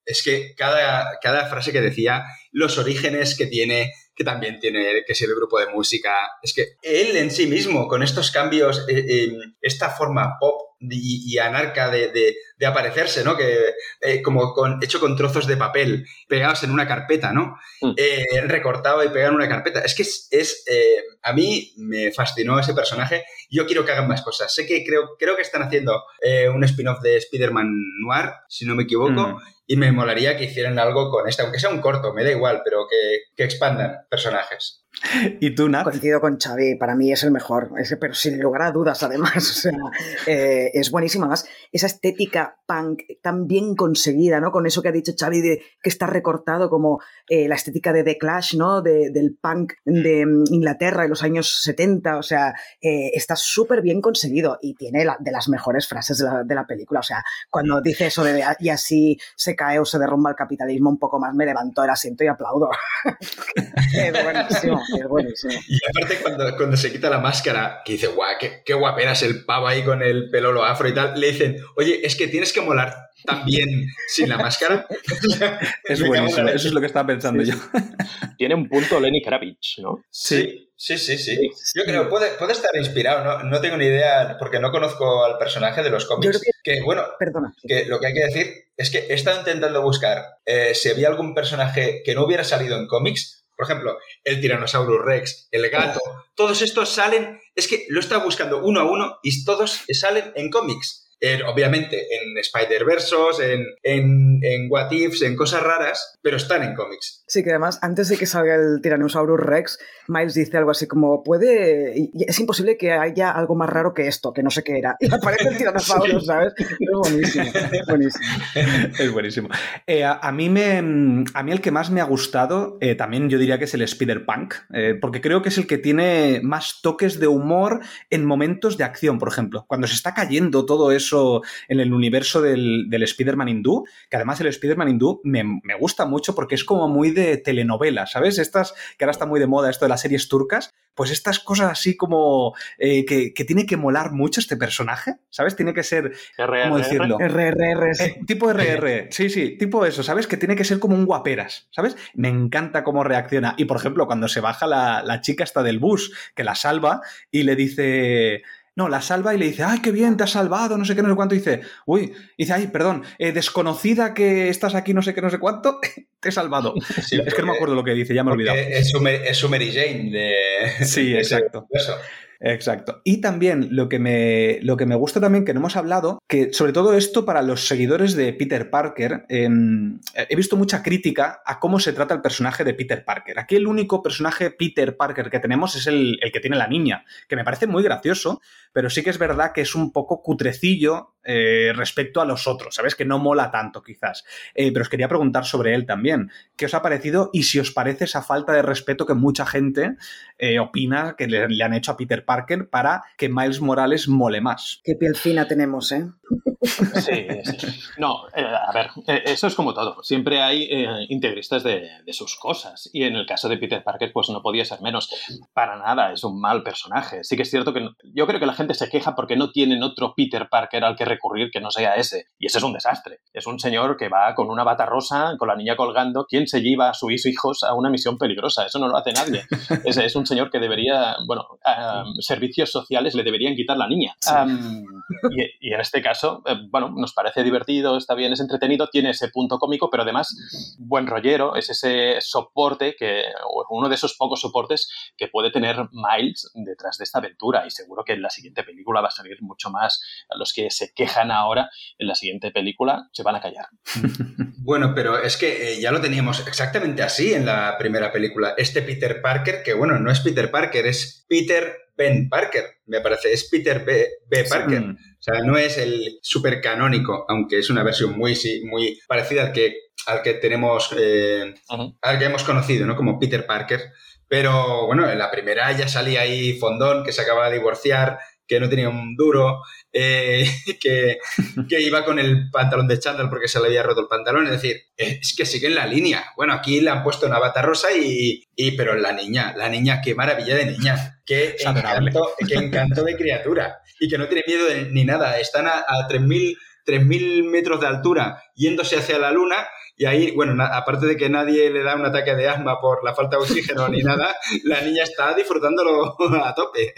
es que cada, cada frase que decía, los orígenes que tiene, que también tiene que ser el grupo de música, es que él en sí mismo, con estos cambios, eh, esta forma pop y, anarca de, aparecerse, ¿no? Que eh, como con, hecho con trozos de papel pegados en una carpeta, ¿no? Mm. Eh, recortado y pegado en una carpeta. Es que es, a mí me fascinó ese personaje. Yo quiero que hagan más cosas. Sé que creo, creo que están haciendo un spin-off de Spider-Man Noir, si no me equivoco. Mm. Y me molaría que hicieran algo con este, aunque sea un corto, me da igual, pero que, que expandan personajes. ¿Y tú, Nat? Coincido con Xavi, para mí es el mejor, pero sin lugar a dudas, además. O sea, eh, es buenísima. Además, esa estética punk tan bien conseguida, ¿no? Con eso que ha dicho Xavi, de, que está recortado como eh, la estética de The Clash, ¿no? del punk de mm, Inglaterra de los años 70. O sea, eh, está súper bien conseguido y tiene de las mejores frases de la, de la, película. O sea, cuando dice eso de y así se cae o se derrumba el capitalismo un poco más, me levanto el asiento y aplaudo. es buenísimo. Y aparte, cuando, cuando se quita la máscara, que dice, guau, qué, qué guaperas el pavo ahí con el pelo lo afro y tal, le dicen, oye, es que tienes que molar también sin la máscara. es buenísimo, eso es lo que estaba pensando yo. Tiene un punto Lenny Kravitz, ¿no? Sí. Sí, sí, sí. Yo creo, puede, puede estar inspirado, ¿no? no tengo ni idea, porque no conozco al personaje de los cómics. que, bueno, Perdona. que lo que hay que decir es que he estado intentando buscar eh, si había algún personaje que no hubiera salido en cómics, por ejemplo, el Tyrannosaurus Rex, el gato, todos estos salen, es que lo está buscando uno a uno y todos salen en cómics obviamente en Spider-Versos, en, en, en, What Ifs, en cosas raras, pero están en cómics. Sí, que además, antes de que salga el Tyrannosaurus Rex, Miles dice algo así como, puede, es imposible que haya algo más raro que esto, que no sé qué era. Y aparece el Tyrannosaurus, ¿sabes? Es buenísimo, es buenísimo. es buenísimo. Eh, a, mí me, a mí el que más me ha gustado, eh, también yo diría que es el Spider-Punk, eh, porque creo que es el que tiene más toques de humor en momentos de acción, por ejemplo. Cuando se está cayendo todo eso en el universo del, Spider-Man hindú, que además el Spider-Man hindú me, gusta mucho porque es como muy de telenovela, ¿sabes? Estas, que ahora está muy de moda esto de las series turcas, pues estas cosas así como eh, que, tiene que molar mucho este personaje, ¿sabes? Tiene que ser, ¿cómo decirlo? RRR. Eh, tipo RR, sí, sí, tipo eso, ¿sabes? Que tiene que ser como un guaperas, ¿sabes? Me encanta cómo reacciona. Y por ejemplo, cuando se baja la, la chica esta del bus, que la salva y le dice no, la salva y le dice, ay, qué bien, te has salvado, no sé qué, no sé cuánto. Y dice, uy, dice, ay, perdón, eh, desconocida que estás aquí, no sé qué, no sé cuánto, te he salvado. es que no me acuerdo lo que dice, ya me he olvidado. Es su, es Mary Jane de. Sí, exacto. Exacto. Y también lo que, me, lo que me gusta también, que no hemos hablado, que sobre todo esto para los seguidores de Peter Parker, em, he visto mucha crítica a cómo se trata el personaje de Peter Parker. Aquí el único personaje Peter Parker que tenemos es el, el que tiene la niña, que me parece muy gracioso, pero sí que es verdad que es un poco cutrecillo eh, respecto a los otros, ¿sabes? Que no mola tanto quizás. Eh, pero os quería preguntar sobre él también. ¿Qué os ha parecido y si os parece esa falta de respeto que mucha gente eh, opina que le, han hecho a Peter Parker para que Miles Morales mole más? Qué piel fina tenemos, ¿eh? Sí, No, a ver, eso es como todo. Siempre hay integristas de, de, sus cosas. Y en el caso de Peter Parker, pues no podía ser menos. Para nada, es un mal personaje. Sí que es cierto que yo creo que la gente se queja porque no tienen otro Peter Parker al que recurrir que no sea ese. Y ese es un desastre. Es un señor que va con una bata rosa, con la niña colgando. ¿Quién se lleva a sus hijos a una misión peligrosa? Eso no lo hace nadie. Es, es un señor que debería, bueno, servicios sociales le deberían quitar la niña. y, en este caso, eh, bueno, nos parece divertido, está bien, es entretenido, tiene ese punto cómico, pero además buen rollero, es ese soporte que, uno de esos pocos soportes que puede tener Miles detrás de esta aventura. Y seguro que en la siguiente película va a salir mucho más. Los que se quejan ahora en la siguiente película se van a callar. Bueno, pero es que eh, ya lo teníamos exactamente así en la primera película. Este Peter Parker, que bueno, no es Peter Parker, es Peter Ben Parker, me parece, es Peter B. Parker. O sea, no es el super canónico, aunque es una versión muy, muy parecida al que, al que tenemos, eh, al que hemos conocido, ¿no? Como Peter Parker. Pero bueno, en la primera ya salía ahí Fondón, que se acaba de divorciar, que no tenía un duro, eh, que, iba con el pantalón de chándal porque se le había roto el pantalón. Es decir, es que sigue en la línea. Bueno, aquí le han puesto una bata rosa y, pero la niña, la niña, qué maravilla de niña. Qué encanto, qué encanto de criatura. Y que no tiene miedo ni nada. Están a, a 3.000 3.000 metros de altura yéndose hacia la Luna y ahí, bueno, aparte de que nadie le da un ataque de asma por la falta de oxígeno ni nada, la niña está disfrutándolo a tope.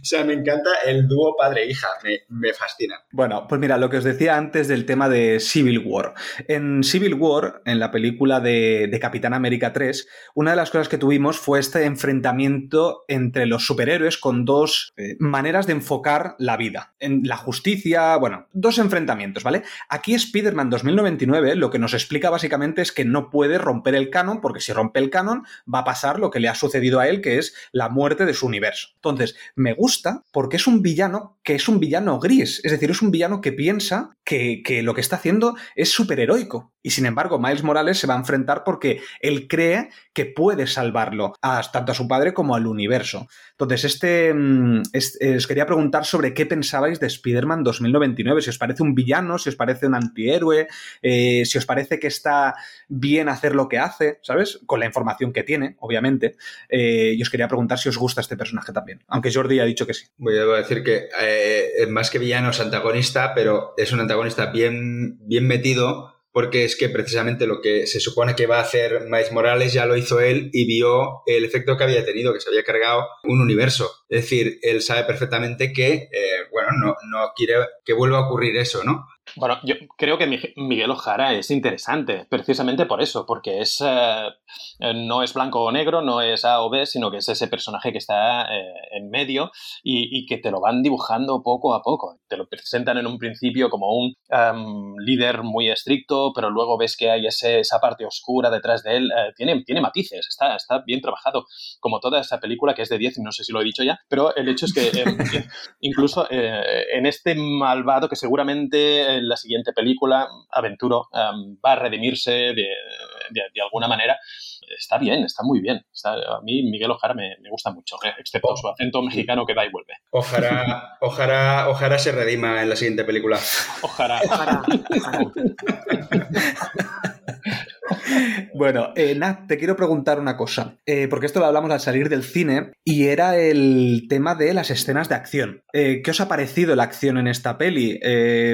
O sea, me encanta el dúo padre-hija, me, fascina. Bueno, pues mira, lo que os decía antes del tema de Civil War. En Civil War, en la película de, Capitán América 3, una de las cosas que tuvimos fue este enfrentamiento entre los superhéroes con dos eh, maneras de enfocar la vida. En la justicia, bueno, dos enfrentamientos, ¿vale? Aquí Spider-Man 2099 lo que nos explica básicamente es que no puede romper el canon, porque si rompe el canon va a pasar lo que le ha sucedido a él, que es la muerte de su universo. Entonces, me gusta porque es un villano que es un villano gris, es decir, es un villano que piensa que, que lo que está haciendo es superheroico. Y sin embargo, Miles Morales se va a enfrentar porque él cree que puede salvarlo, tanto a su padre como al universo. Entonces, este, mm, eh, os quería preguntar sobre qué pensabais de Spider-Man 2099, si os parece un villano, si os parece un antihéroe, eh, si os parece que está bien hacer lo que hace, ¿sabes? Con la información que tiene, obviamente. Eh, y os quería preguntar si os gusta este personaje también, aunque Jordi ha dicho que sí. Voy a decir que más que villano es antagonista, pero es un antagonista bien, bien metido porque es que precisamente lo que se supone que va a hacer Miles Morales ya lo hizo él y vio el efecto que había tenido, que se había cargado un universo. Es decir, él sabe perfectamente que, eh, bueno, no, no quiere que vuelva a ocurrir eso, ¿no? Bueno, yo creo que Miguel Ojara es interesante, precisamente por eso, porque es eh, no es blanco o negro, no es A o B, sino que es ese personaje que está eh, en medio y, que te lo van dibujando poco a poco. Te lo presentan en un principio como un em, líder muy estricto, pero luego ves que hay esa parte oscura detrás de él. Eh, tiene, tiene matices, está, está bien trabajado, como toda esa película que es de 10, no sé si lo he dicho ya, pero el hecho es que em, incluso en este malvado que seguramente la siguiente película, Aventuro, em, va a redimirse de, alguna manera. Está bien, está muy bien. a mí Miguel Ojara me, gusta mucho, eh, excepto su acento mexicano que va y vuelve. Ojalá, ojalá, ojalá se redima en la siguiente película. Ojalá. Bueno, eh, Nat, te quiero preguntar una cosa, eh, porque esto lo hablamos al salir del cine y era el tema de las escenas de acción. Eh, ¿Qué os ha parecido la acción en esta peli?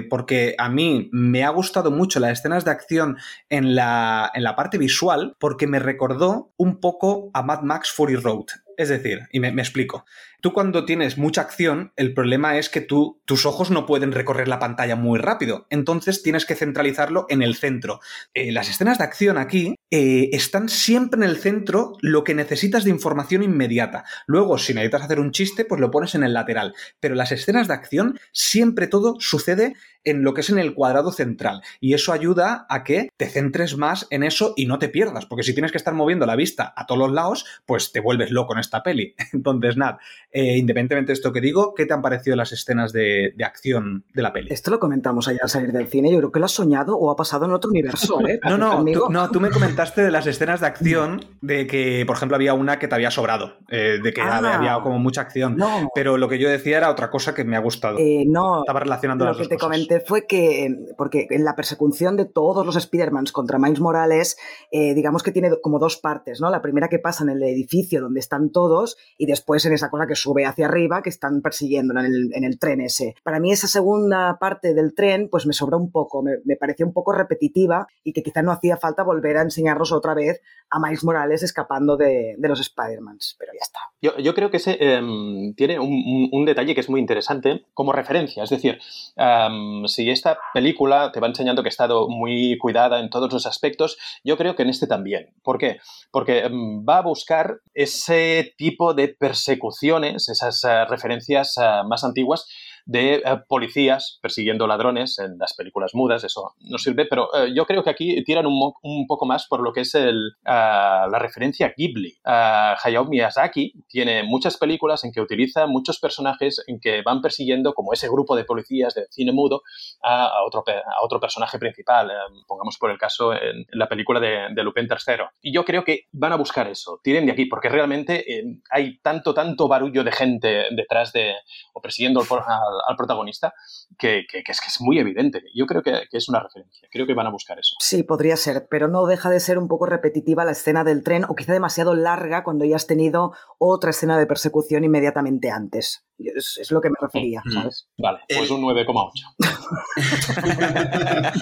porque a mí me ha gustado mucho las escenas de acción en la, en la parte visual porque me recordó un poco a Mad Max Fury Road. Es decir, y me, explico. Tú cuando tienes mucha acción, el problema es que tú, tus ojos no pueden recorrer la pantalla muy rápido. Entonces tienes que centralizarlo en el centro. Eh, las escenas de acción aquí eh, están siempre en el centro lo que necesitas de información inmediata. Luego, si necesitas hacer un chiste, pues lo pones en el lateral. Pero las escenas de acción, siempre todo sucede en lo que es en el cuadrado central. Y eso ayuda a que te centres más en eso y no te pierdas, porque si tienes que estar moviendo la vista a todos los lados, pues te vuelves loco en esta peli. Entonces, nada, eh, independientemente de esto que digo, ¿qué te han parecido las escenas de, acción de la peli? Esto lo comentamos ayer al salir del cine, yo creo que lo has soñado o ha pasado en otro universo, ¿eh? no, no, tú, no, tú me comentaste de las escenas de acción, de que, por ejemplo, había una que te había sobrado, eh, de que había ah. como mucha acción. Pero lo que yo decía era otra cosa que me ha gustado. No. Estaba relacionando lo las que te cosas fue que, porque en la persecución de todos los Spider-Mans contra Miles Morales, eh, digamos que tiene como dos partes, ¿no? La primera que pasa en el edificio donde están todos y después en esa cosa que sube hacia arriba que están persiguiendo en el, en el tren ese. Para mí esa segunda parte del tren pues me sobra un poco, me, me pareció un poco repetitiva y que quizá no hacía falta volver a enseñarnos otra vez a Miles Morales escapando de, de los Spider-Mans, pero ya está. Yo, yo creo que ese em, tiene un, un, detalle que es muy interesante como referencia, es decir, um, si esta película te va enseñando que ha estado muy cuidada en todos los aspectos, yo creo que en este también. ¿Por qué? Porque mm, va a buscar ese tipo de persecuciones, esas eh, referencias eh, más antiguas de eh, policías persiguiendo ladrones en las películas mudas, eso no sirve, pero eh, yo creo que aquí tiran un, un, poco más por lo que es el, ah, la referencia Ghibli. Uh, Hayao Miyazaki tiene muchas películas en que utiliza muchos personajes en que van persiguiendo como ese grupo de policías de cine mudo a, otro, a otro personaje principal, pongamos por el caso en, la película de, de, Lupin III. Y yo creo que van a buscar eso, tiren de aquí, porque realmente hay tanto, tanto barullo de gente detrás de, o persiguiendo al, al protagonista que, que, es que es muy evidente. Yo creo que, que, es una referencia. Creo que van a buscar eso. Sí, podría ser, pero no deja de ser un poco repetitiva la escena del tren o quizá demasiado larga cuando ya has tenido otra escena de persecución inmediatamente antes. Es, es lo que me refería, mm. ¿sabes? Vale, pues un 9,8.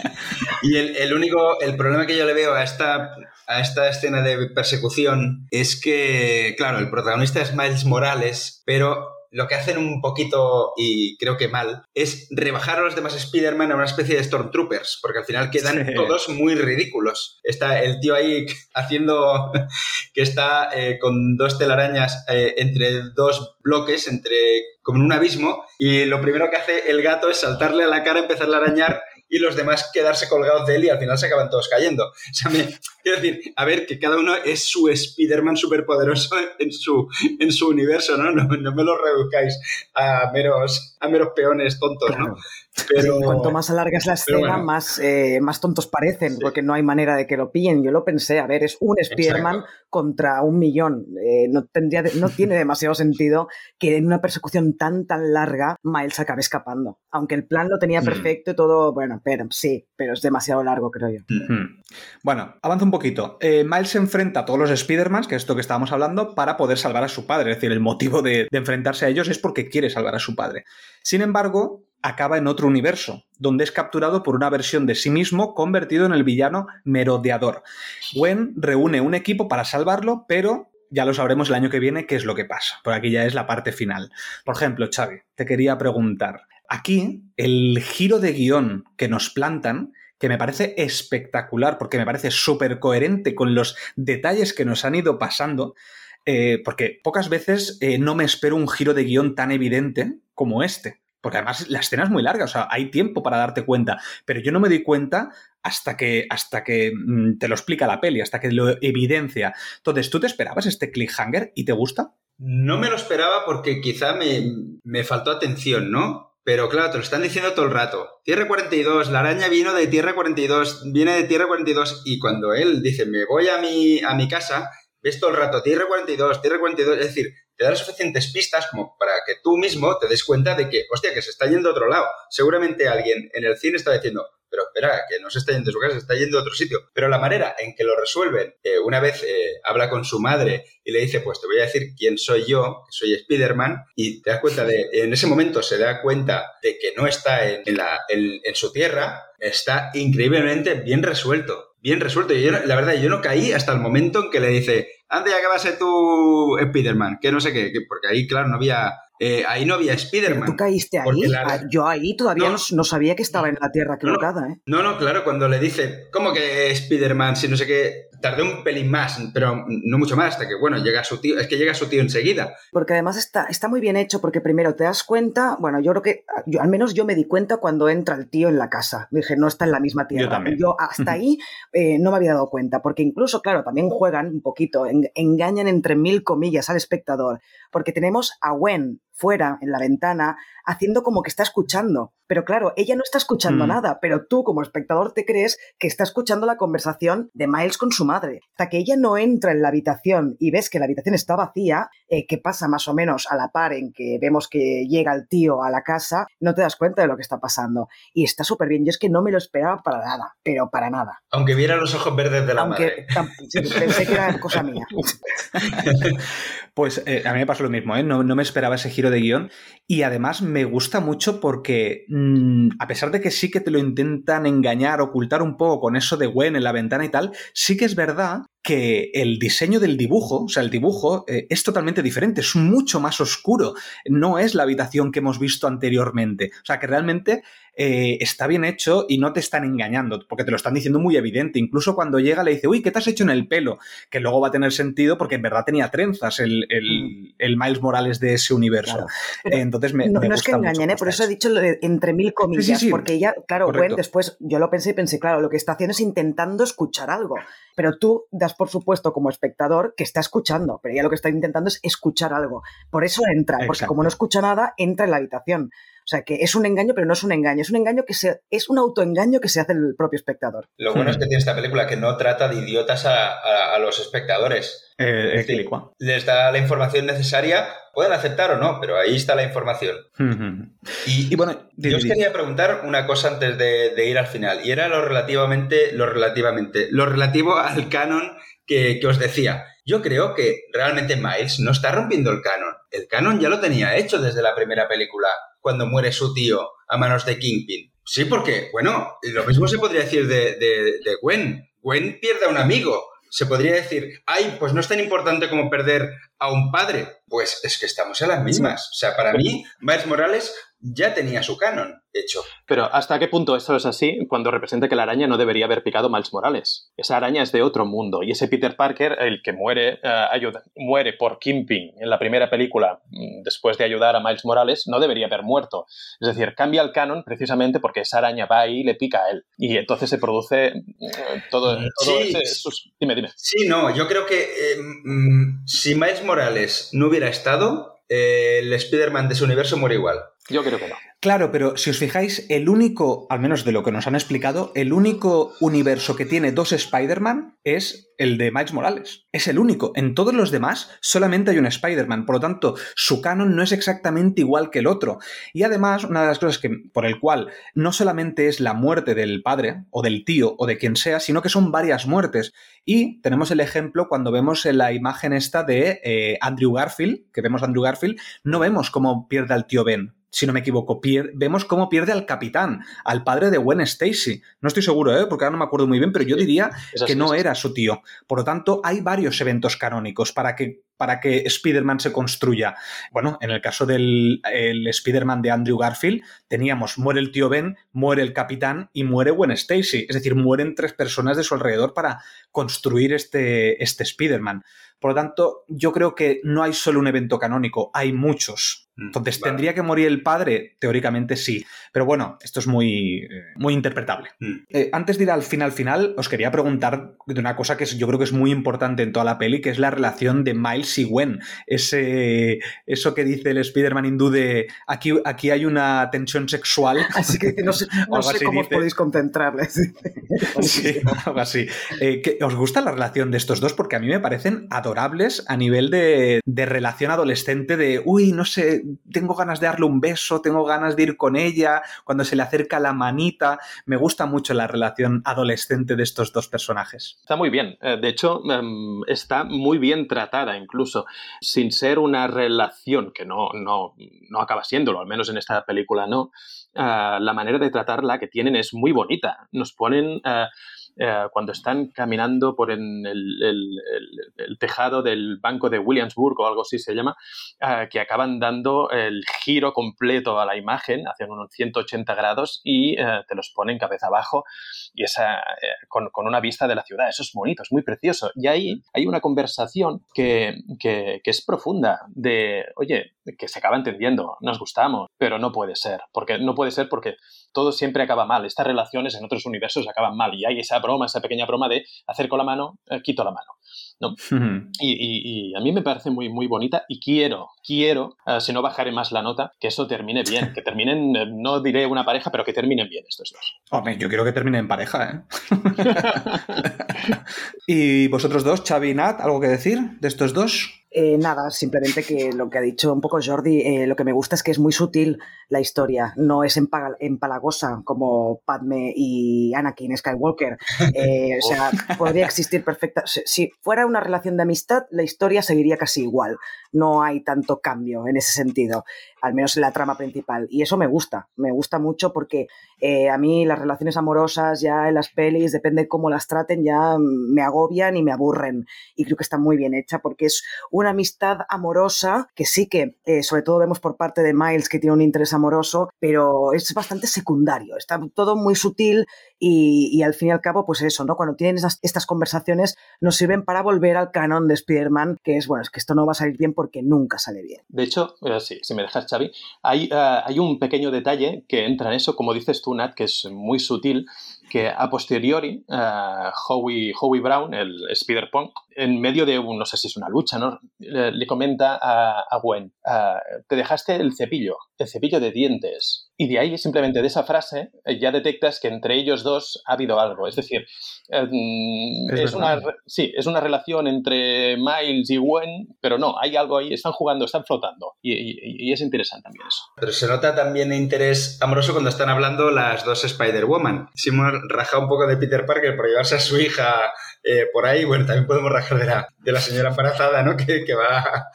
y el, el, único, el problema que yo le veo a esta, a esta escena de persecución es que, claro, el protagonista es Miles Morales, pero lo que hacen un poquito, y creo que mal, es rebajar a los demás Spider-Man a una especie de Stormtroopers, porque al final quedan todos muy ridículos. Está el tío ahí haciendo que está eh, con dos telarañas eh, entre dos bloques, entre como en un abismo, y lo primero que hace el gato es saltarle a la cara, empezarle a arañar y los demás quedarse colgados de él y al final se acaban todos cayendo. O sea, me, quiero decir, a ver, que cada uno es su Spider-Man superpoderoso en su, en su universo, ¿no? ¿no? No me lo reduzcáis a meros, a meros peones tontos, ¿no? Pero, Cuanto más alargas la escena, más, eh, más tontos parecen, porque no hay manera de que lo pillen. Yo lo pensé, a ver, es un Spider-Man contra un millón. Eh, no, tendría, no tiene demasiado sentido que en una persecución tan, tan larga Miles acabe escapando. Aunque el plan lo tenía mm. perfecto y todo, bueno, pero sí, pero es demasiado largo, creo yo. Mm. Bueno, avanza un poquito. Eh, Miles se enfrenta a todos los Spider-Man, que es esto que estábamos hablando, para poder salvar a su padre. Es decir, el motivo de, de enfrentarse a ellos es porque quiere salvar a su padre. Sin embargo, acaba en otro universo, donde es capturado por una versión de sí mismo convertido en el villano merodeador. Gwen reúne un equipo para salvarlo, pero ya lo sabremos el año que viene qué es lo que pasa. Por aquí ya es la parte final. Por ejemplo, Xavi, te quería preguntar. Aquí, el giro de guion que nos plantan que me parece espectacular, porque me parece súper coherente con los detalles que nos han ido pasando, eh, porque pocas veces eh, no me espero un giro de guion tan evidente como este. Porque además la escena es muy larga, o sea, hay tiempo para darte cuenta. Pero yo no me doy cuenta hasta que, hasta que mm, te lo explica la peli, hasta que lo evidencia. Entonces, ¿tú te esperabas este cliffhanger y te gusta? No me lo esperaba porque quizá me, me faltó atención, ¿no? Pero claro, te lo están diciendo todo el rato. Tierra 42, la araña vino de Tierra 42, viene de Tierra 42 y cuando él dice, me voy a mi, a mi casa, ves todo el rato Tierra 42, Tierra 42, es decir, te da suficientes pistas como para que tú mismo te des cuenta de que, hostia, que se está yendo a otro lado. Seguramente alguien en el cine está diciendo, pero espera, que no se está yendo de su casa, se está yendo a otro sitio. Pero la manera en que lo resuelven, eh, una vez eh, habla con su madre y le dice, pues te voy a decir quién soy yo, que soy Spider-Man, y te das cuenta de, en ese momento se da cuenta de que no está en, la, en, su tierra, está increíblemente bien resuelto. Bien resuelto. Y la verdad, yo no caí hasta el momento en que le dice, anda ya que va a ser tu Spider-Man, que no sé qué, porque ahí, claro, no había eh, ahí no había Spider-Man. ¿Tú caíste ahí? Ah, yo ahí todavía no, sabía que estaba en la Tierra equivocada. ¿eh? No, no, claro, cuando le dice, ¿cómo que Spider-Man? Si no sé qué, tardé un pelín más, pero no mucho más, hasta que, bueno, llega su tío, es que llega su tío enseguida. Porque además está, está muy bien hecho, porque primero te das cuenta, bueno, yo creo que, yo, al menos yo me di cuenta cuando entra el tío en la casa. Dije, no está en la misma Tierra. Yo, también. yo hasta ahí eh, no me había dado cuenta, porque incluso, claro, también juegan un poquito, engañan entre mil comillas al espectador, porque tenemos a Gwen fuera, en la ventana, haciendo como que está escuchando. Pero claro, ella no está escuchando mm. nada, pero tú como espectador te crees que está escuchando la conversación de Miles con su madre. Hasta que ella no entra en la habitación y ves que la habitación está vacía, eh, que pasa más o menos a la par en que vemos que llega el tío a la casa, no te das cuenta de lo que está pasando. Y está súper bien. Yo es que no me lo esperaba para nada, pero para nada. Aunque viera los ojos verdes de la Aunque, madre. pensé que era cosa mía. pues eh, a mí me pasó lo mismo, ¿eh? no, no me esperaba ese giro de guion. Y además me gusta mucho porque, mm, a pesar de que sí que te lo intentan engañar, ocultar un poco con eso de Gwen en la ventana y tal, sí que es verdad que el diseño del dibujo, o sea, el dibujo eh, es totalmente diferente, es mucho más oscuro, no es la habitación que hemos visto anteriormente, o sea, que realmente eh, está bien hecho y no te están engañando, porque te lo están diciendo muy evidente, incluso cuando llega le dice, uy, ¿qué te has hecho en el pelo? Que luego va a tener sentido porque en verdad tenía trenzas el, el, mm. Miles Morales de ese universo. Entonces me... No, no es que engañen, ¿eh? por eso he dicho lo de entre mil comillas, porque ella, claro, después yo lo pensé y pensé, claro, lo que está haciendo es intentando escuchar algo, pero tú por supuesto como espectador que está escuchando, pero ella lo que está intentando es escuchar algo. Por eso entra, porque como no escucha nada, entra en la habitación. O sea, que es un engaño, pero no es un engaño. Es un engaño que se, es un autoengaño que se hace el propio espectador. Lo bueno es que tiene esta película que no trata de idiotas a, los espectadores. Eh, les da la información necesaria, pueden aceptar o no, pero ahí está la información. y, bueno, yo os quería preguntar una cosa antes de, ir al final, y era lo relativamente, lo relativamente, lo relativo al canon que, que os decía. Yo creo que realmente Miles no está rompiendo el canon. El canon ya lo tenía hecho desde la primera película, cuando muere su tío a manos de Kingpin. Sí, porque, bueno, lo mismo se podría decir de, Gwen. Gwen pierde a un amigo. Se podría decir, ay, pues no es tan importante como perder a un padre. Pues es que estamos en las mismas. O sea, para mí, Miles Morales ya tenía su canon hecho. Pero ¿hasta qué punto eso es así cuando representa que la araña no debería haber picado Miles Morales? Esa araña es de otro mundo y ese Peter Parker, el que muere, eh, ayuda, muere por Kimping en la primera película mm, después de ayudar a Miles Morales, no debería haber muerto. Es decir, cambia el canon precisamente porque esa araña va ahí y le pica a él. Y entonces se produce mm, todo, sí, ese... Dime, dime. Sí, no, yo creo que eh, mm, si Miles Morales no hubiera estado, eh, el Spider-Man de su universo muere igual. Yo creo que no. Claro, pero si os fijáis, el único, al menos de lo que nos han explicado, el único universo que tiene dos Spider-Man es el de Miles Morales. Es el único. En todos los demás solamente hay un Spider-Man. Por lo tanto, su canon no es exactamente igual que el otro. Y además, una de las cosas que, por el cual no solamente es la muerte del padre, o del tío, o de quien sea, sino que son varias muertes. Y tenemos el ejemplo cuando vemos en la imagen esta de eh, Andrew Garfield, que vemos a Andrew Garfield, no vemos cómo pierde al tío Ben si no me equivoco, vemos cómo pierde al capitán, al padre de Gwen Stacy. No estoy seguro, ¿eh? porque ahora no me acuerdo muy bien, pero yo diría que no era su tío. Por lo tanto, hay varios eventos canónicos para que, para que Spider-Man se construya. Bueno, en el caso del Spider-Man de Andrew Garfield, teníamos muere el tío Ben, muere el capitán y muere Gwen Stacy. Es decir, mueren tres personas de su alrededor para construir este, este Spider-Man. Por lo tanto, yo creo que no hay solo un evento canónico, hay muchos. Mm, Entonces, ¿tendría que morir el padre? Teóricamente sí. Pero bueno, esto es muy, eh, muy interpretable. Mm. Eh, antes de ir al final final, os quería preguntar de una cosa que yo creo que es muy importante en toda la peli, que es la relación de Miles y Gwen. Ese, eso que dice el Spider-Man hindú de aquí, aquí hay una tensión sexual. Así que no sé, cómo os podéis concentrarles. sí, algo así. Eh, ¿Os gusta la relación de estos dos? Porque a mí me parecen adorables a nivel de, de relación adolescente de, uy, no sé, tengo ganas de darle un beso, tengo ganas de ir con ella, cuando se le acerca la manita. Me gusta mucho la relación adolescente de estos dos personajes. Está muy bien. Eh, de hecho, em, está muy bien tratada incluso, sin ser una relación que no, no, no acaba siéndolo, al menos en esta película no. Eh, la manera de tratarla que tienen es muy bonita. Nos ponen... Eh, eh, cuando están caminando por el, tejado del banco de Williamsburg o algo así se llama, eh, que acaban dando el giro completo a la imagen, hacen unos 180 grados y eh, te los ponen cabeza abajo y esa, con, una vista de la ciudad. Eso es bonito, es muy precioso. Y ahí hay una conversación que, que es profunda de, oye, que se acaba entendiendo, nos gustamos, pero no puede ser, porque no puede ser porque todo siempre acaba mal. Estas relaciones en otros universos acaban mal y hay esa broma, esa pequeña broma de acerco la mano, eh, quito la mano. ¿No? y, a mí me parece muy, muy bonita y quiero, quiero, eh, si no bajaré más la nota, que eso termine bien, que terminen, eh, no diré una pareja, pero que terminen bien estos dos. Hombre, yo quiero que terminen en pareja, ¿Y vosotros dos, Xavi y Nat, algo que decir de estos dos? Eh, nada, simplemente que lo que ha dicho un poco Jordi, eh, lo que me gusta es que es muy sutil la historia, no es empalagosa como Padme y Anakin Skywalker. Eh, o sea, podría existir perfecta. Si fuera una relación de amistad, la historia seguiría casi igual. No hay tanto cambio en ese sentido al menos en la trama principal. Y eso me gusta, me gusta mucho porque eh, a mí las relaciones amorosas ya en las pelis, depende cómo las traten, ya me agobian y me aburren. Y creo que está muy bien hecha porque es una amistad amorosa que sí que, eh, sobre todo vemos por parte de Miles que tiene un interés amoroso, pero es bastante secundario, está todo muy sutil y, al fin y al cabo, pues eso, ¿no? Cuando tienen estas conversaciones nos sirven para volver al canon de Spider-Man, que es, bueno, es que esto no va a salir bien porque nunca sale bien. De hecho, sí, si me dejas, Xavi, hay, eh, hay un pequeño detalle que entra en eso, como dices tú, Nat, que es muy sutil, que a posteriori uh, Howie, Howie, Brown, el Spider-Punk, en medio de, un, no sé si es una lucha, ¿no? le, comenta a, Gwen, te dejaste el cepillo el cepillo de dientes. Y de ahí, simplemente de esa frase, eh, ya detectas que entre ellos dos ha habido algo. Es decir, em, es, una, sí, es una relación entre Miles y Gwen, pero no, hay algo ahí, están jugando, están flotando. Y, es interesante también eso. Pero se nota también interés amoroso cuando están hablando las dos Spider-Woman. Simon raja un poco de Peter Parker por llevarse a su hija eh, por ahí, bueno, también podemos rajar de la, de la señora embarazada, ¿no? Que, que va,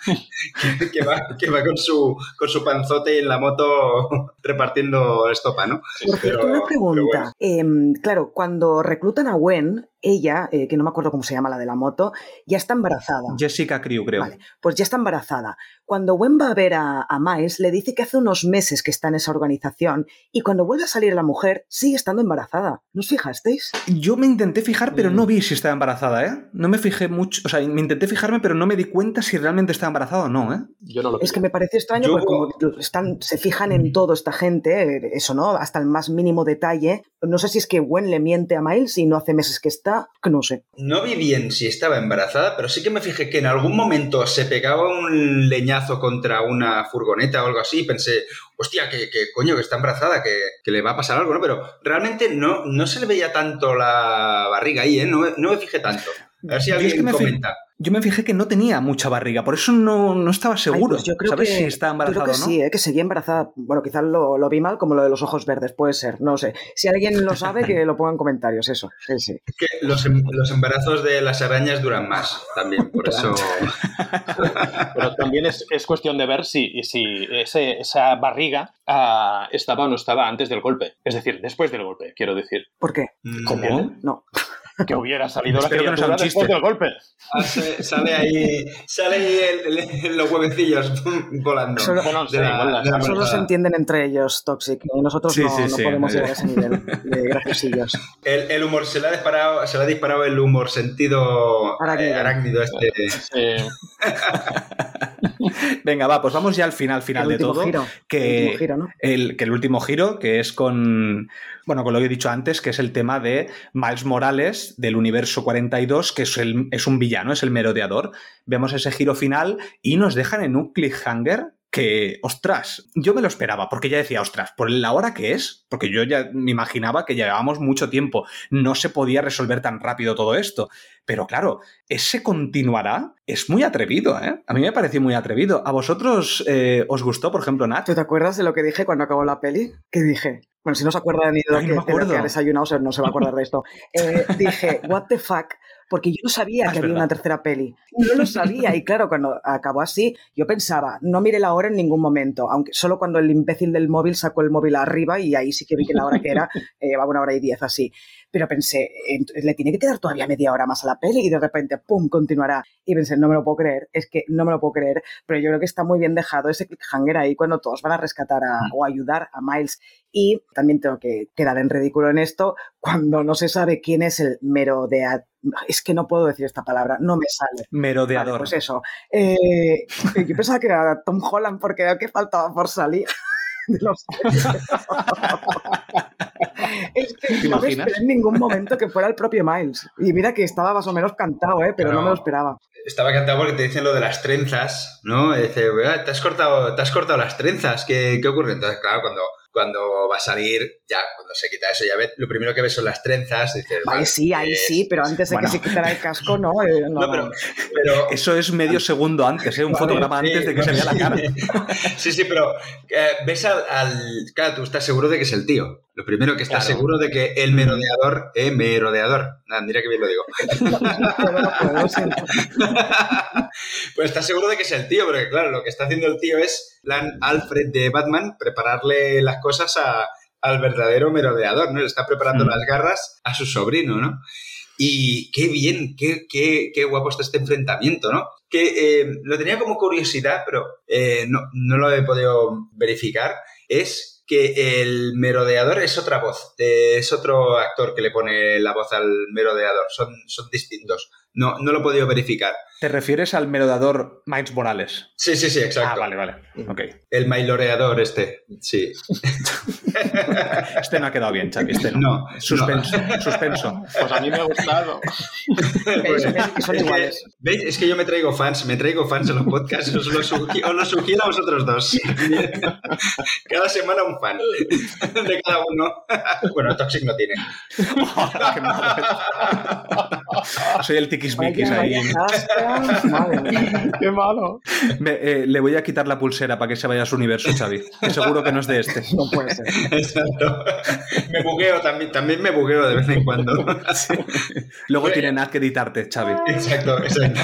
que, va, que va con su, con su panzote en la moto repartiendo estopa, ¿no? Por cierto, una pregunta. Em, claro, cuando reclutan a Gwen, ella, eh, que no me acuerdo cómo se llama la de la moto, ya está embarazada. Jessica Crew, creo. Vale, pues ya está embarazada. Cuando Gwen va a ver a, Miles, le dice que hace unos meses que está en esa organización y cuando vuelve a salir la mujer, sigue estando embarazada. ¿No os fijasteis? Yo me intenté fijar, pero no vi si estaba embarazada, ¿eh? No me fijé mucho, o sea, me intenté fijarme, pero no me di cuenta si realmente estaba embarazada o no, ¿eh? Yo no lo Es que me parece extraño porque como están, se fijan en todo esta gente, eh, eso, ¿no? Hasta el más mínimo detalle. No sé si es que Gwen le miente a Miles y no hace meses que está que no sé. No vi bien si estaba embarazada, pero sí que me fijé que en algún momento se pegaba un leñazo contra una furgoneta o algo así y pensé, hostia, que, coño, que está embarazada, que, le va a pasar algo, ¿no? Pero realmente no, no se le veía tanto la barriga ahí, ¿eh? No, no me fijé tanto. A ver si alguien comenta yo me fijé que no tenía mucha barriga, por eso no, estaba seguro. Pues yo creo ¿Sabes que, si está embarazada creo que sí, ¿eh? que seguía embarazada. Bueno, quizás lo, vi mal, como lo de los ojos verdes, puede ser, no sé. Si alguien lo sabe, que lo ponga en comentarios, eso. Sí, sí. Que los, em, los embarazos de las arañas duran más, también, por eso. Pero también es, cuestión de ver si, si esa barriga ah, estaba o no estaba antes del golpe. Es decir, después del golpe, quiero decir. ¿Por qué? ¿Cómo? No que hubiera salido la criatura no después del golpe. Ah, sale ahí, sale ahí los huevecillos volando. Solo, se entienden entre ellos, Toxic. Nosotros no, podemos llegar a ese nivel de graciosillos. El, el, humor, se le, ha disparado, se le ha disparado el humor sentido arácnido, eh, este. Venga, va, pues vamos ya al final, final de todo. Que, el giro, ¿no? el, que el último giro, que es con, bueno, con lo que he dicho antes, que es el tema de Miles Morales del universo 42, que es, el, es un villano, es el merodeador. Vemos ese giro final y nos dejan en un cliffhanger que, ostras, yo me lo esperaba, porque ya decía, ostras, por la hora que es, porque yo ya me imaginaba que llevábamos mucho tiempo, no se podía resolver tan rápido todo esto. Pero claro, ese continuará es muy atrevido, ¿eh? A mí me pareció muy atrevido. ¿A vosotros eh, os gustó, por ejemplo, Nat? ¿Tú te acuerdas de lo que dije cuando acabó la peli? ¿Qué dije? Bueno, si no se acuerda ni de lo, que, ha desayunado, no se va a acordar de esto. Eh, dije, what the fuck, porque yo no sabía ah, que había una tercera peli. No lo sabía. Y claro, cuando acabó así, yo pensaba, no mire la hora en ningún momento, aunque solo cuando el imbécil del móvil sacó el móvil arriba y ahí sí que vi que la hora que era eh, llevaba una hora y diez así. Pero pensé, le tiene que quedar todavía media hora más a la peli y de repente, ¡pum!, continuará. Y pensé, no me lo puedo creer, es que no me lo puedo creer, pero yo creo que está muy bien dejado ese cliffhanger ahí cuando todos van a rescatar o ayudar a Miles. Y también tengo que quedar en ridículo en esto cuando no se sabe quién es el merodeador es que no puedo decir esta palabra, no me sale. Merodeador. pues eso. Eh, yo pensaba que era Tom Holland porque era que faltaba por salir. es que no me esperé en ningún momento que fuera el propio Miles. Y mira que estaba más o menos cantado, ¿eh? pero, no me lo esperaba. Estaba cantado porque te dicen lo de las trenzas, ¿no? dice, te has cortado, te has cortado las trenzas, ¿qué, qué ocurre? Entonces, claro, cuando cuando va a salir, ya cuando se quita eso, ya ve, lo primero que ves son las trenzas. Dices, vale, sí, ahí sí, pero antes de que se quitara el casco, no. Eh, no, pero, eso es medio segundo antes, ¿eh? un fotograma antes de que se vea la cara. sí, sí, pero eh, ves al, Claro, tú estás seguro de que es el tío. Lo primero que estás seguro de que el merodeador, eh, merodeador. mira que bien lo digo. pues estás seguro de que es el tío, porque claro, lo que está haciendo el tío es plan Alfred de Batman, prepararle las cosas al verdadero merodeador, ¿no? Le está preparando mm. las garras a su sobrino, ¿no? Y qué bien, qué, qué, qué guapo está este enfrentamiento, ¿no? Que eh, lo tenía como curiosidad, pero eh, no, no lo he podido verificar. Es el merodeador es otra voz, es otro actor que le pone la voz al merodeador, son, son distintos. No, no lo he podido verificar. ¿Te refieres al merodador Miles Morales? Sí, sí, sí, exacto. Ah, vale, vale. Ok. El mailoreador este, sí. Este no ha quedado bien, Xavi. Este no. No, Suspenso. Suspenso. Pues a mí me ha gustado. ¿Veis? ¿Veis que son es, que, iguales? ¿veis? Es que yo me traigo fans, me traigo fans en los podcasts, os lo, sugi- os lo sugiero a vosotros dos. Cada semana un fan de cada uno. Bueno, Toxic no tiene. Malo. Soy el tiquismiquis ahí. vaya. ¡Qué malo! Me- eh, le voy a quitar la pulsera para que se vaya a su universo, Xavi. Que seguro que no es de este. No puede ser. Exacto. Me bugueo también, también me bugueo de vez en cuando. Luego Oye. tiene nada que editarte, Xavi. Exacto, exacto.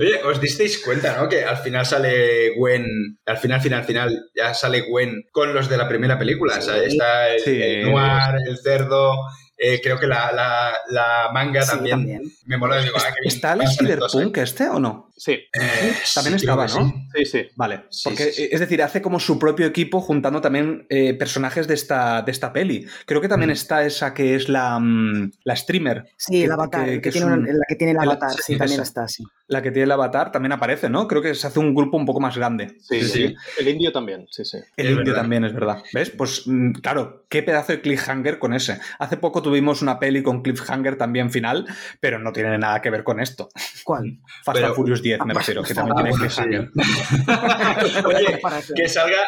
Oye, os disteis cuenta, ¿no? Que al final sale Gwen, al final, final, final, ya sale Gwen con los de la primera película. O sea, está el, Sí. el Noir, el cerdo, eh, creo que la, la, la manga Sí, también. también. Me mola, digo, ah. ¿Está el Cyberpunk este o no? Sí, ¿eh? También Sí, estaba, ¿no? sí. sí, sí. Vale, Sí, porque sí, sí. es decir, hace como su propio equipo juntando también eh, personajes de esta, de esta peli. Creo que también Mm. está esa que es la, mm, la streamer. Sí, que- el avatar, que- tiene un- la que tiene el el- avatar, sí, sí, también esa. está, sí. La que tiene el avatar también aparece, ¿no? Creo que se hace un grupo un poco más grande. Sí, Sí. El indio también, sí, sí. El Es indio verdad. también, es verdad. ¿Ves? Pues mm, claro, qué pedazo de cliffhanger con ese. Hace poco tuvimos una peli con cliffhanger también final, pero no tiene nada que ver con esto. ¿Cuál? Fast Pero- and Furious 10, me Ah, refiero, que también tiene cliffhanger. Oye, que salga,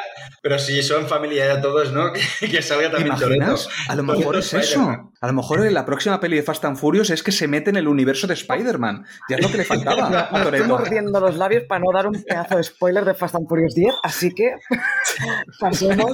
pero si son familia ya todos, ¿no? Que, que salga ¿Te también imaginas? A lo mejor es eso. A lo mejor en la próxima peli de Fast and Furious es que se mete en el universo de Spider-Man. Ya es lo que le faltaba a Estoy mordiendo los labios para no dar un pedazo de spoiler de Fast and Furious 10, así que pasemos.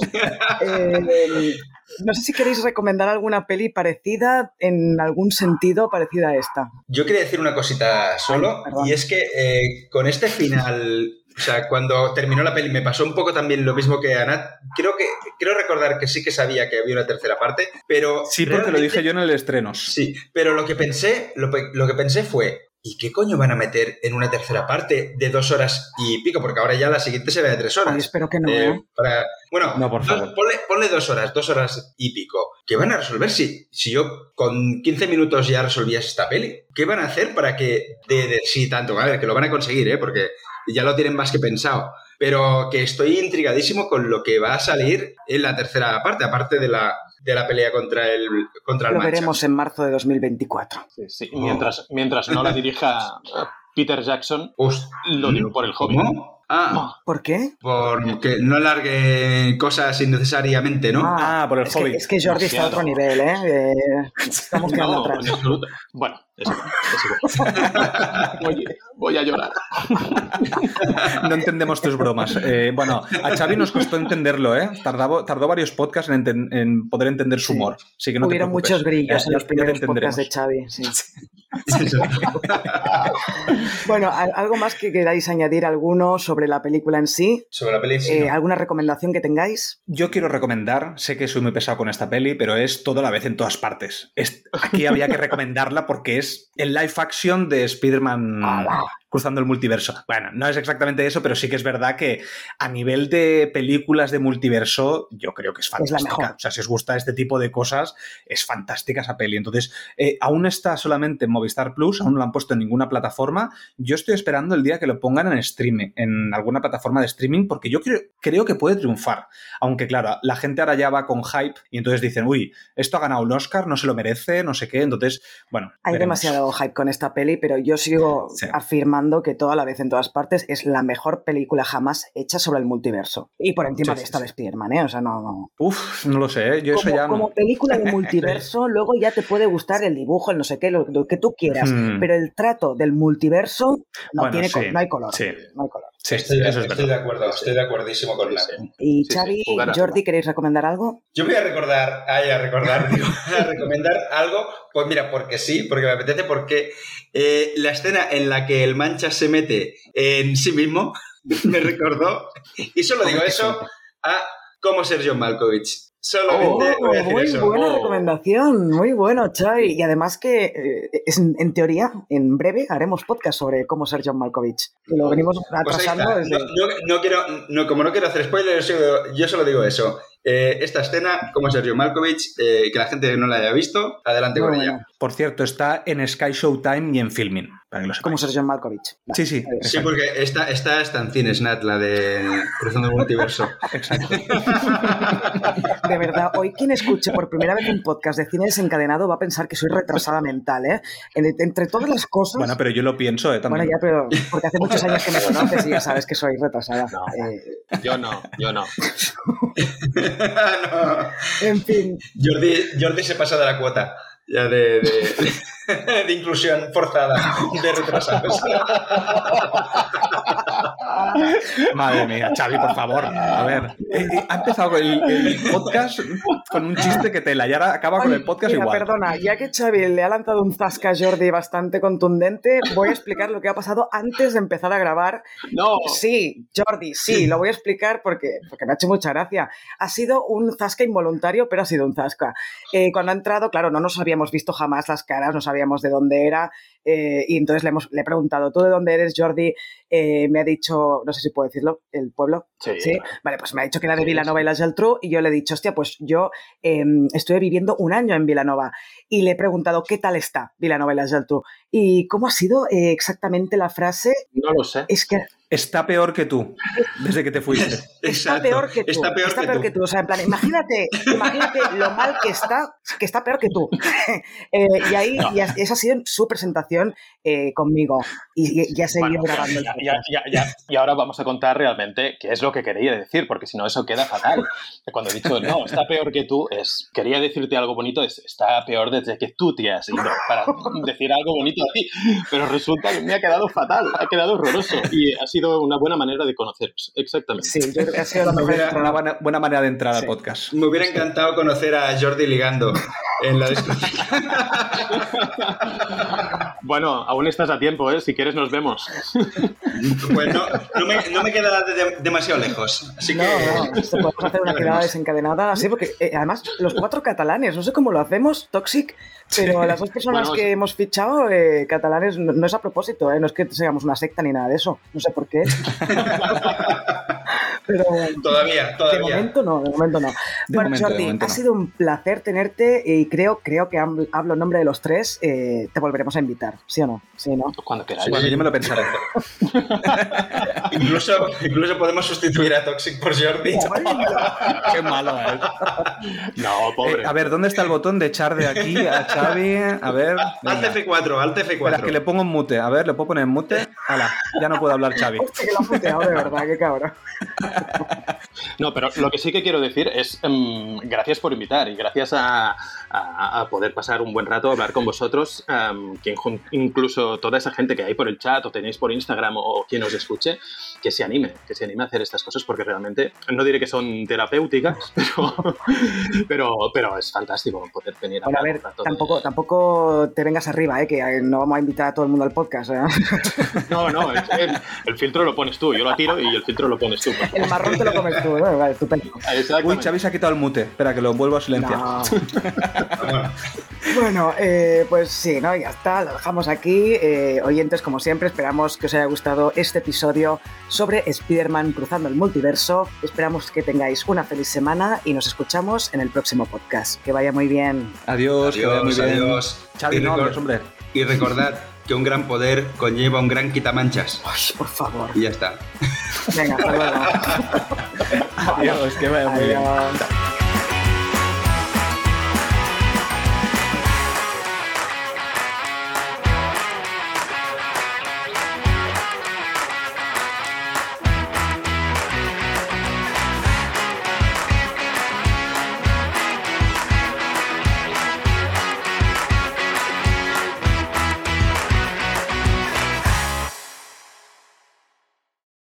Eh, no sé si queréis recomendar alguna peli parecida, en algún sentido parecida a esta. Yo quería decir una cosita solo, Ay, y es que eh, con este final, o sea, cuando terminó la peli me pasó un poco también lo mismo que a Nat. Creo que creo recordar que sí que sabía que había una tercera parte, pero Sí, porque lo dije yo en el estrenos. Sí, pero lo que pensé, lo, lo que pensé fue, ¿y qué coño van a meter en una tercera parte de dos horas y pico? Porque ahora ya la siguiente se ve de tres horas. Ay, espero que no, Eh, ¿eh? para- bueno, No, por dos- favor. ponle, ponle dos horas, dos horas y pico. ¿Qué van a resolver si, si yo con 15 minutos ya resolvías esta peli? ¿Qué van a hacer para que de, de- sí tanto? A ver, que lo van a conseguir, ¿eh? Porque ya lo tienen más que pensado. Pero que estoy intrigadísimo con lo que va a salir en la tercera parte, aparte de la, de la pelea contra el, contra el Lo Mancha. veremos en marzo de 2024. sí, sí. Mientras, mientras no la dirija Peter Jackson, Host- lo digo por el hobby. ¿Cómo? Ah, ¿Por qué? porque no alargue cosas innecesariamente, ¿no? Ah, por el es hobby. Que, es que Jordi está a otro nivel, ¿eh? Eh, estamos quedando No, atrás. Bueno, es igual, es igual. Voy, voy a llorar. No entendemos tus bromas. Eh, bueno, a Xavi nos costó entenderlo, ¿eh? Tardó varios podcasts en, enten- en poder entender su Sí. humor. Así que no Hubieron muchos grillos Ya- en los primeros podcasts de Xavi. sí. Bueno, ¿al- ¿algo más que queráis añadir alguno sobre la película en sí? Sobre la peli, sí, Eh, no. ¿Alguna recomendación que tengáis? Yo quiero recomendar, sé que soy muy pesado con esta peli, pero es todo a la vez en todas partes. Es- aquí había que recomendarla porque es el live action de Spider-Man cruzando el multiverso. Bueno, no es exactamente eso, pero sí que es verdad que a nivel de películas de multiverso, yo creo que es Es la fantástica. mejor. o sea, si os gusta este tipo de cosas, es fantástica esa peli. Entonces, eh, aún está solamente en Movistar Plus, aún no lo han puesto en ninguna plataforma. Yo estoy esperando el día que lo pongan en streaming, en alguna plataforma de streaming, porque yo creo, creo que puede triunfar. Aunque, claro, la gente ahora ya va con hype y entonces dicen, uy, esto ha ganado un Oscar, no se lo merece, no sé qué. Entonces, bueno. Hay veremos. demasiado hype con esta peli, pero yo sigo Sí. afirmando que toda la vez en todas partes es la mejor película jamás hecha sobre el multiverso. Y por encima Sí, de esta sí. de Spider-Man, ¿eh? O sea, no... no. Uf, no lo sé, ¿eh? yo eso Como, ya no. como película de multiverso, luego ya te puede gustar el dibujo, el no sé qué, lo, lo que tú quieras. Hmm. Pero el trato del multiverso no, Bueno, tiene sí, no hay color. sí. No hay color. Sí, Estoy, de- eso es estoy de acuerdo, estoy de acuerdísimo con la. Y Sí, sí, Xavi, Jordi. ¿queréis recomendar algo? Yo voy a recordar, ay, a recordar, digo, a recomendar algo, pues mira, porque sí, porque me apetece, porque eh, la escena en la que el mancha se mete en sí mismo me recordó, y solo digo eso, a cómo ser John Malkovich. Solamente voy a decir muy eso. buena Oh. recomendación, muy bueno, Xavi. Y además que, eh, es, en, teoría, en breve haremos podcast sobre cómo ser John Malkovich. Que lo venimos Pues atrasando desde... No, no- no quiero, no, como no quiero hacer spoilers, yo, yo solo digo eso. Eh, esta escena, como Sergio Malkovich, eh, que la gente no la haya visto, adelante con bueno. ella. Por cierto, está en Sky Showtime y en Filming, para que lo Cómo sepáis. ser John Malkovich. Vale. Sí, sí, Sí, porque esta, esta está en cines, Nat, la de Cruzando el Multiverso. exacto. De verdad, hoy quien escuche por primera vez un podcast de cine desencadenado va a pensar que soy retrasada mental, ¿eh? En- entre todas las cosas... Bueno, pero yo lo pienso, ¿eh? Bueno, También. ya, pero porque hace muchos años que me conoces y ya sabes que soy retrasada. No. Eh, Yo no, yo no. no. en fin, Jordi, Jordi se pasa de la cuota ya de, de, de inclusión forzada de retrasados. Madre mía, Xavi, por favor. A ver, eh, eh, ha empezado el, el podcast con un chiste que te la y ahora acaba con el podcast mira, igual. perdona, ya que Xavi le ha lanzado un zasca a Jordi bastante contundente, voy a explicar lo que ha pasado antes de empezar a grabar. No, Sí, Jordi, sí, lo voy a explicar porque, porque me ha hecho mucha gracia. Ha sido un zasca involuntario, pero ha sido un zasca. Eh, cuando ha entrado, claro, no nos habíamos visto jamás las caras, no sabíamos de dónde era, eh, y entonces le, hemos, le he preguntado, ¿tú de dónde eres, Jordi? Eh, me ha dicho, no sé si puedo decirlo, el pueblo. Sí. Sí, vale, pues me ha dicho que era de Sí, Vilanova y la Geltrú y yo le he dicho, hostia, pues yo eh, estuve viviendo un año en Vilanova y le he preguntado qué tal está Vilanova y la Geltrú y cómo ha sido eh, exactamente la frase. no lo sé. Es que Está peor que tú, desde que te fuiste. está peor que tú. Está peor que tú. O sea, en plan, imagínate, imagínate lo mal que está, que está peor que tú. Eh, y ahí, y as- esa ha sido su presentación eh, conmigo. Y, y- y ha seguido Bueno, grabando ya- ya- ya- ya- y ahora vamos a contar realmente qué es lo que quería decir, porque si no eso queda fatal. Cuando he dicho, no, está peor que tú, es quería decirte algo bonito, es está peor desde que tú te has ido, para decir algo bonito a ti. Pero resulta que me ha quedado fatal, ha quedado horroroso y ha sido una buena manera de conoceros. Exactamente. Sí, yo creo que ha sido la mejor. Una buena, buena manera de entrar Sí. al podcast. Me hubiera encantado conocer a Jordi ligando en la. Bueno, aún estás a tiempo, ¿eh? Si quieres nos vemos. Pues no, no me, no me queda de- demasiado lejos. Así que. No, no, esto podemos hacer una quedada desencadenada así, porque eh, además los cuatro catalanes, no sé cómo lo hacemos, Toxic, pero las dos personas Bueno, que hemos fichado, eh, catalanes, no, no es a propósito, eh, no es que seamos una secta ni nada de eso, no sé por qué. pero Todavía, de todavía. momento no, de momento no. bueno, momento, de Jordi, momento ha no. sido un placer tenerte y creo, creo que hablo en nombre de los tres, eh, te volveremos a invitar, ¿sí o no? Sí, ¿no? Cuando queráis. Bueno, yo me lo pensaré. Incluso, incluso podemos sustituir a Toxic por Jordi. Qué malo, ¿eh? No, pobre. Eh, a ver, ¿dónde está el botón de echar de aquí a Xavi? A ver. Alt venga. F4, Alt Espera, que le F4. pongo en mute. A ver, ¿le puedo poner en mute? Hala, ya no puedo hablar Xavi. Hostia, que lo ha puteado de verdad, qué cabrón. No, pero lo que sí que quiero decir es em, gracias por invitar y gracias a, a- a poder pasar un buen rato, hablar con vosotros, em, incluso toda esa gente que hay por el chat o tenéis por Instagram o, o quien os escuche, que se anime, que se anime a hacer estas cosas porque realmente, no diré que son terapéuticas, pero, pero, pero es fantástico poder venir a Bueno, a ver, de- tampoco, tampoco te vengas arriba, ¿eh? que eh, no vamos a invitar a todo el mundo al podcast. ¿eh? No, no, es- el, el filtro lo pones tú, yo lo tiro y el filtro lo pones tú. El marrón te lo comes tú, ¿no? Vale, estupendo. Uy, Xavi se ha quitado el mute. Espera, que lo vuelvo a silenciar. No. Bueno, Bueno, eh, pues sí, ¿no? Ya está, lo dejamos aquí. Eh, oyentes, como siempre, esperamos que os haya gustado este episodio sobre Spider-Man cruzando el multiverso. Esperamos que tengáis una feliz semana y nos escuchamos en el próximo podcast. Que vaya muy bien. Adiós, que vaya muy adiós, bien. adiós. Y no hombre. Y recordad que un gran poder conlleva un gran quitamanchas. Ay, por favor. Y ya está. Venga, hasta luego. Adiós, que vaya muy bien. Adiós.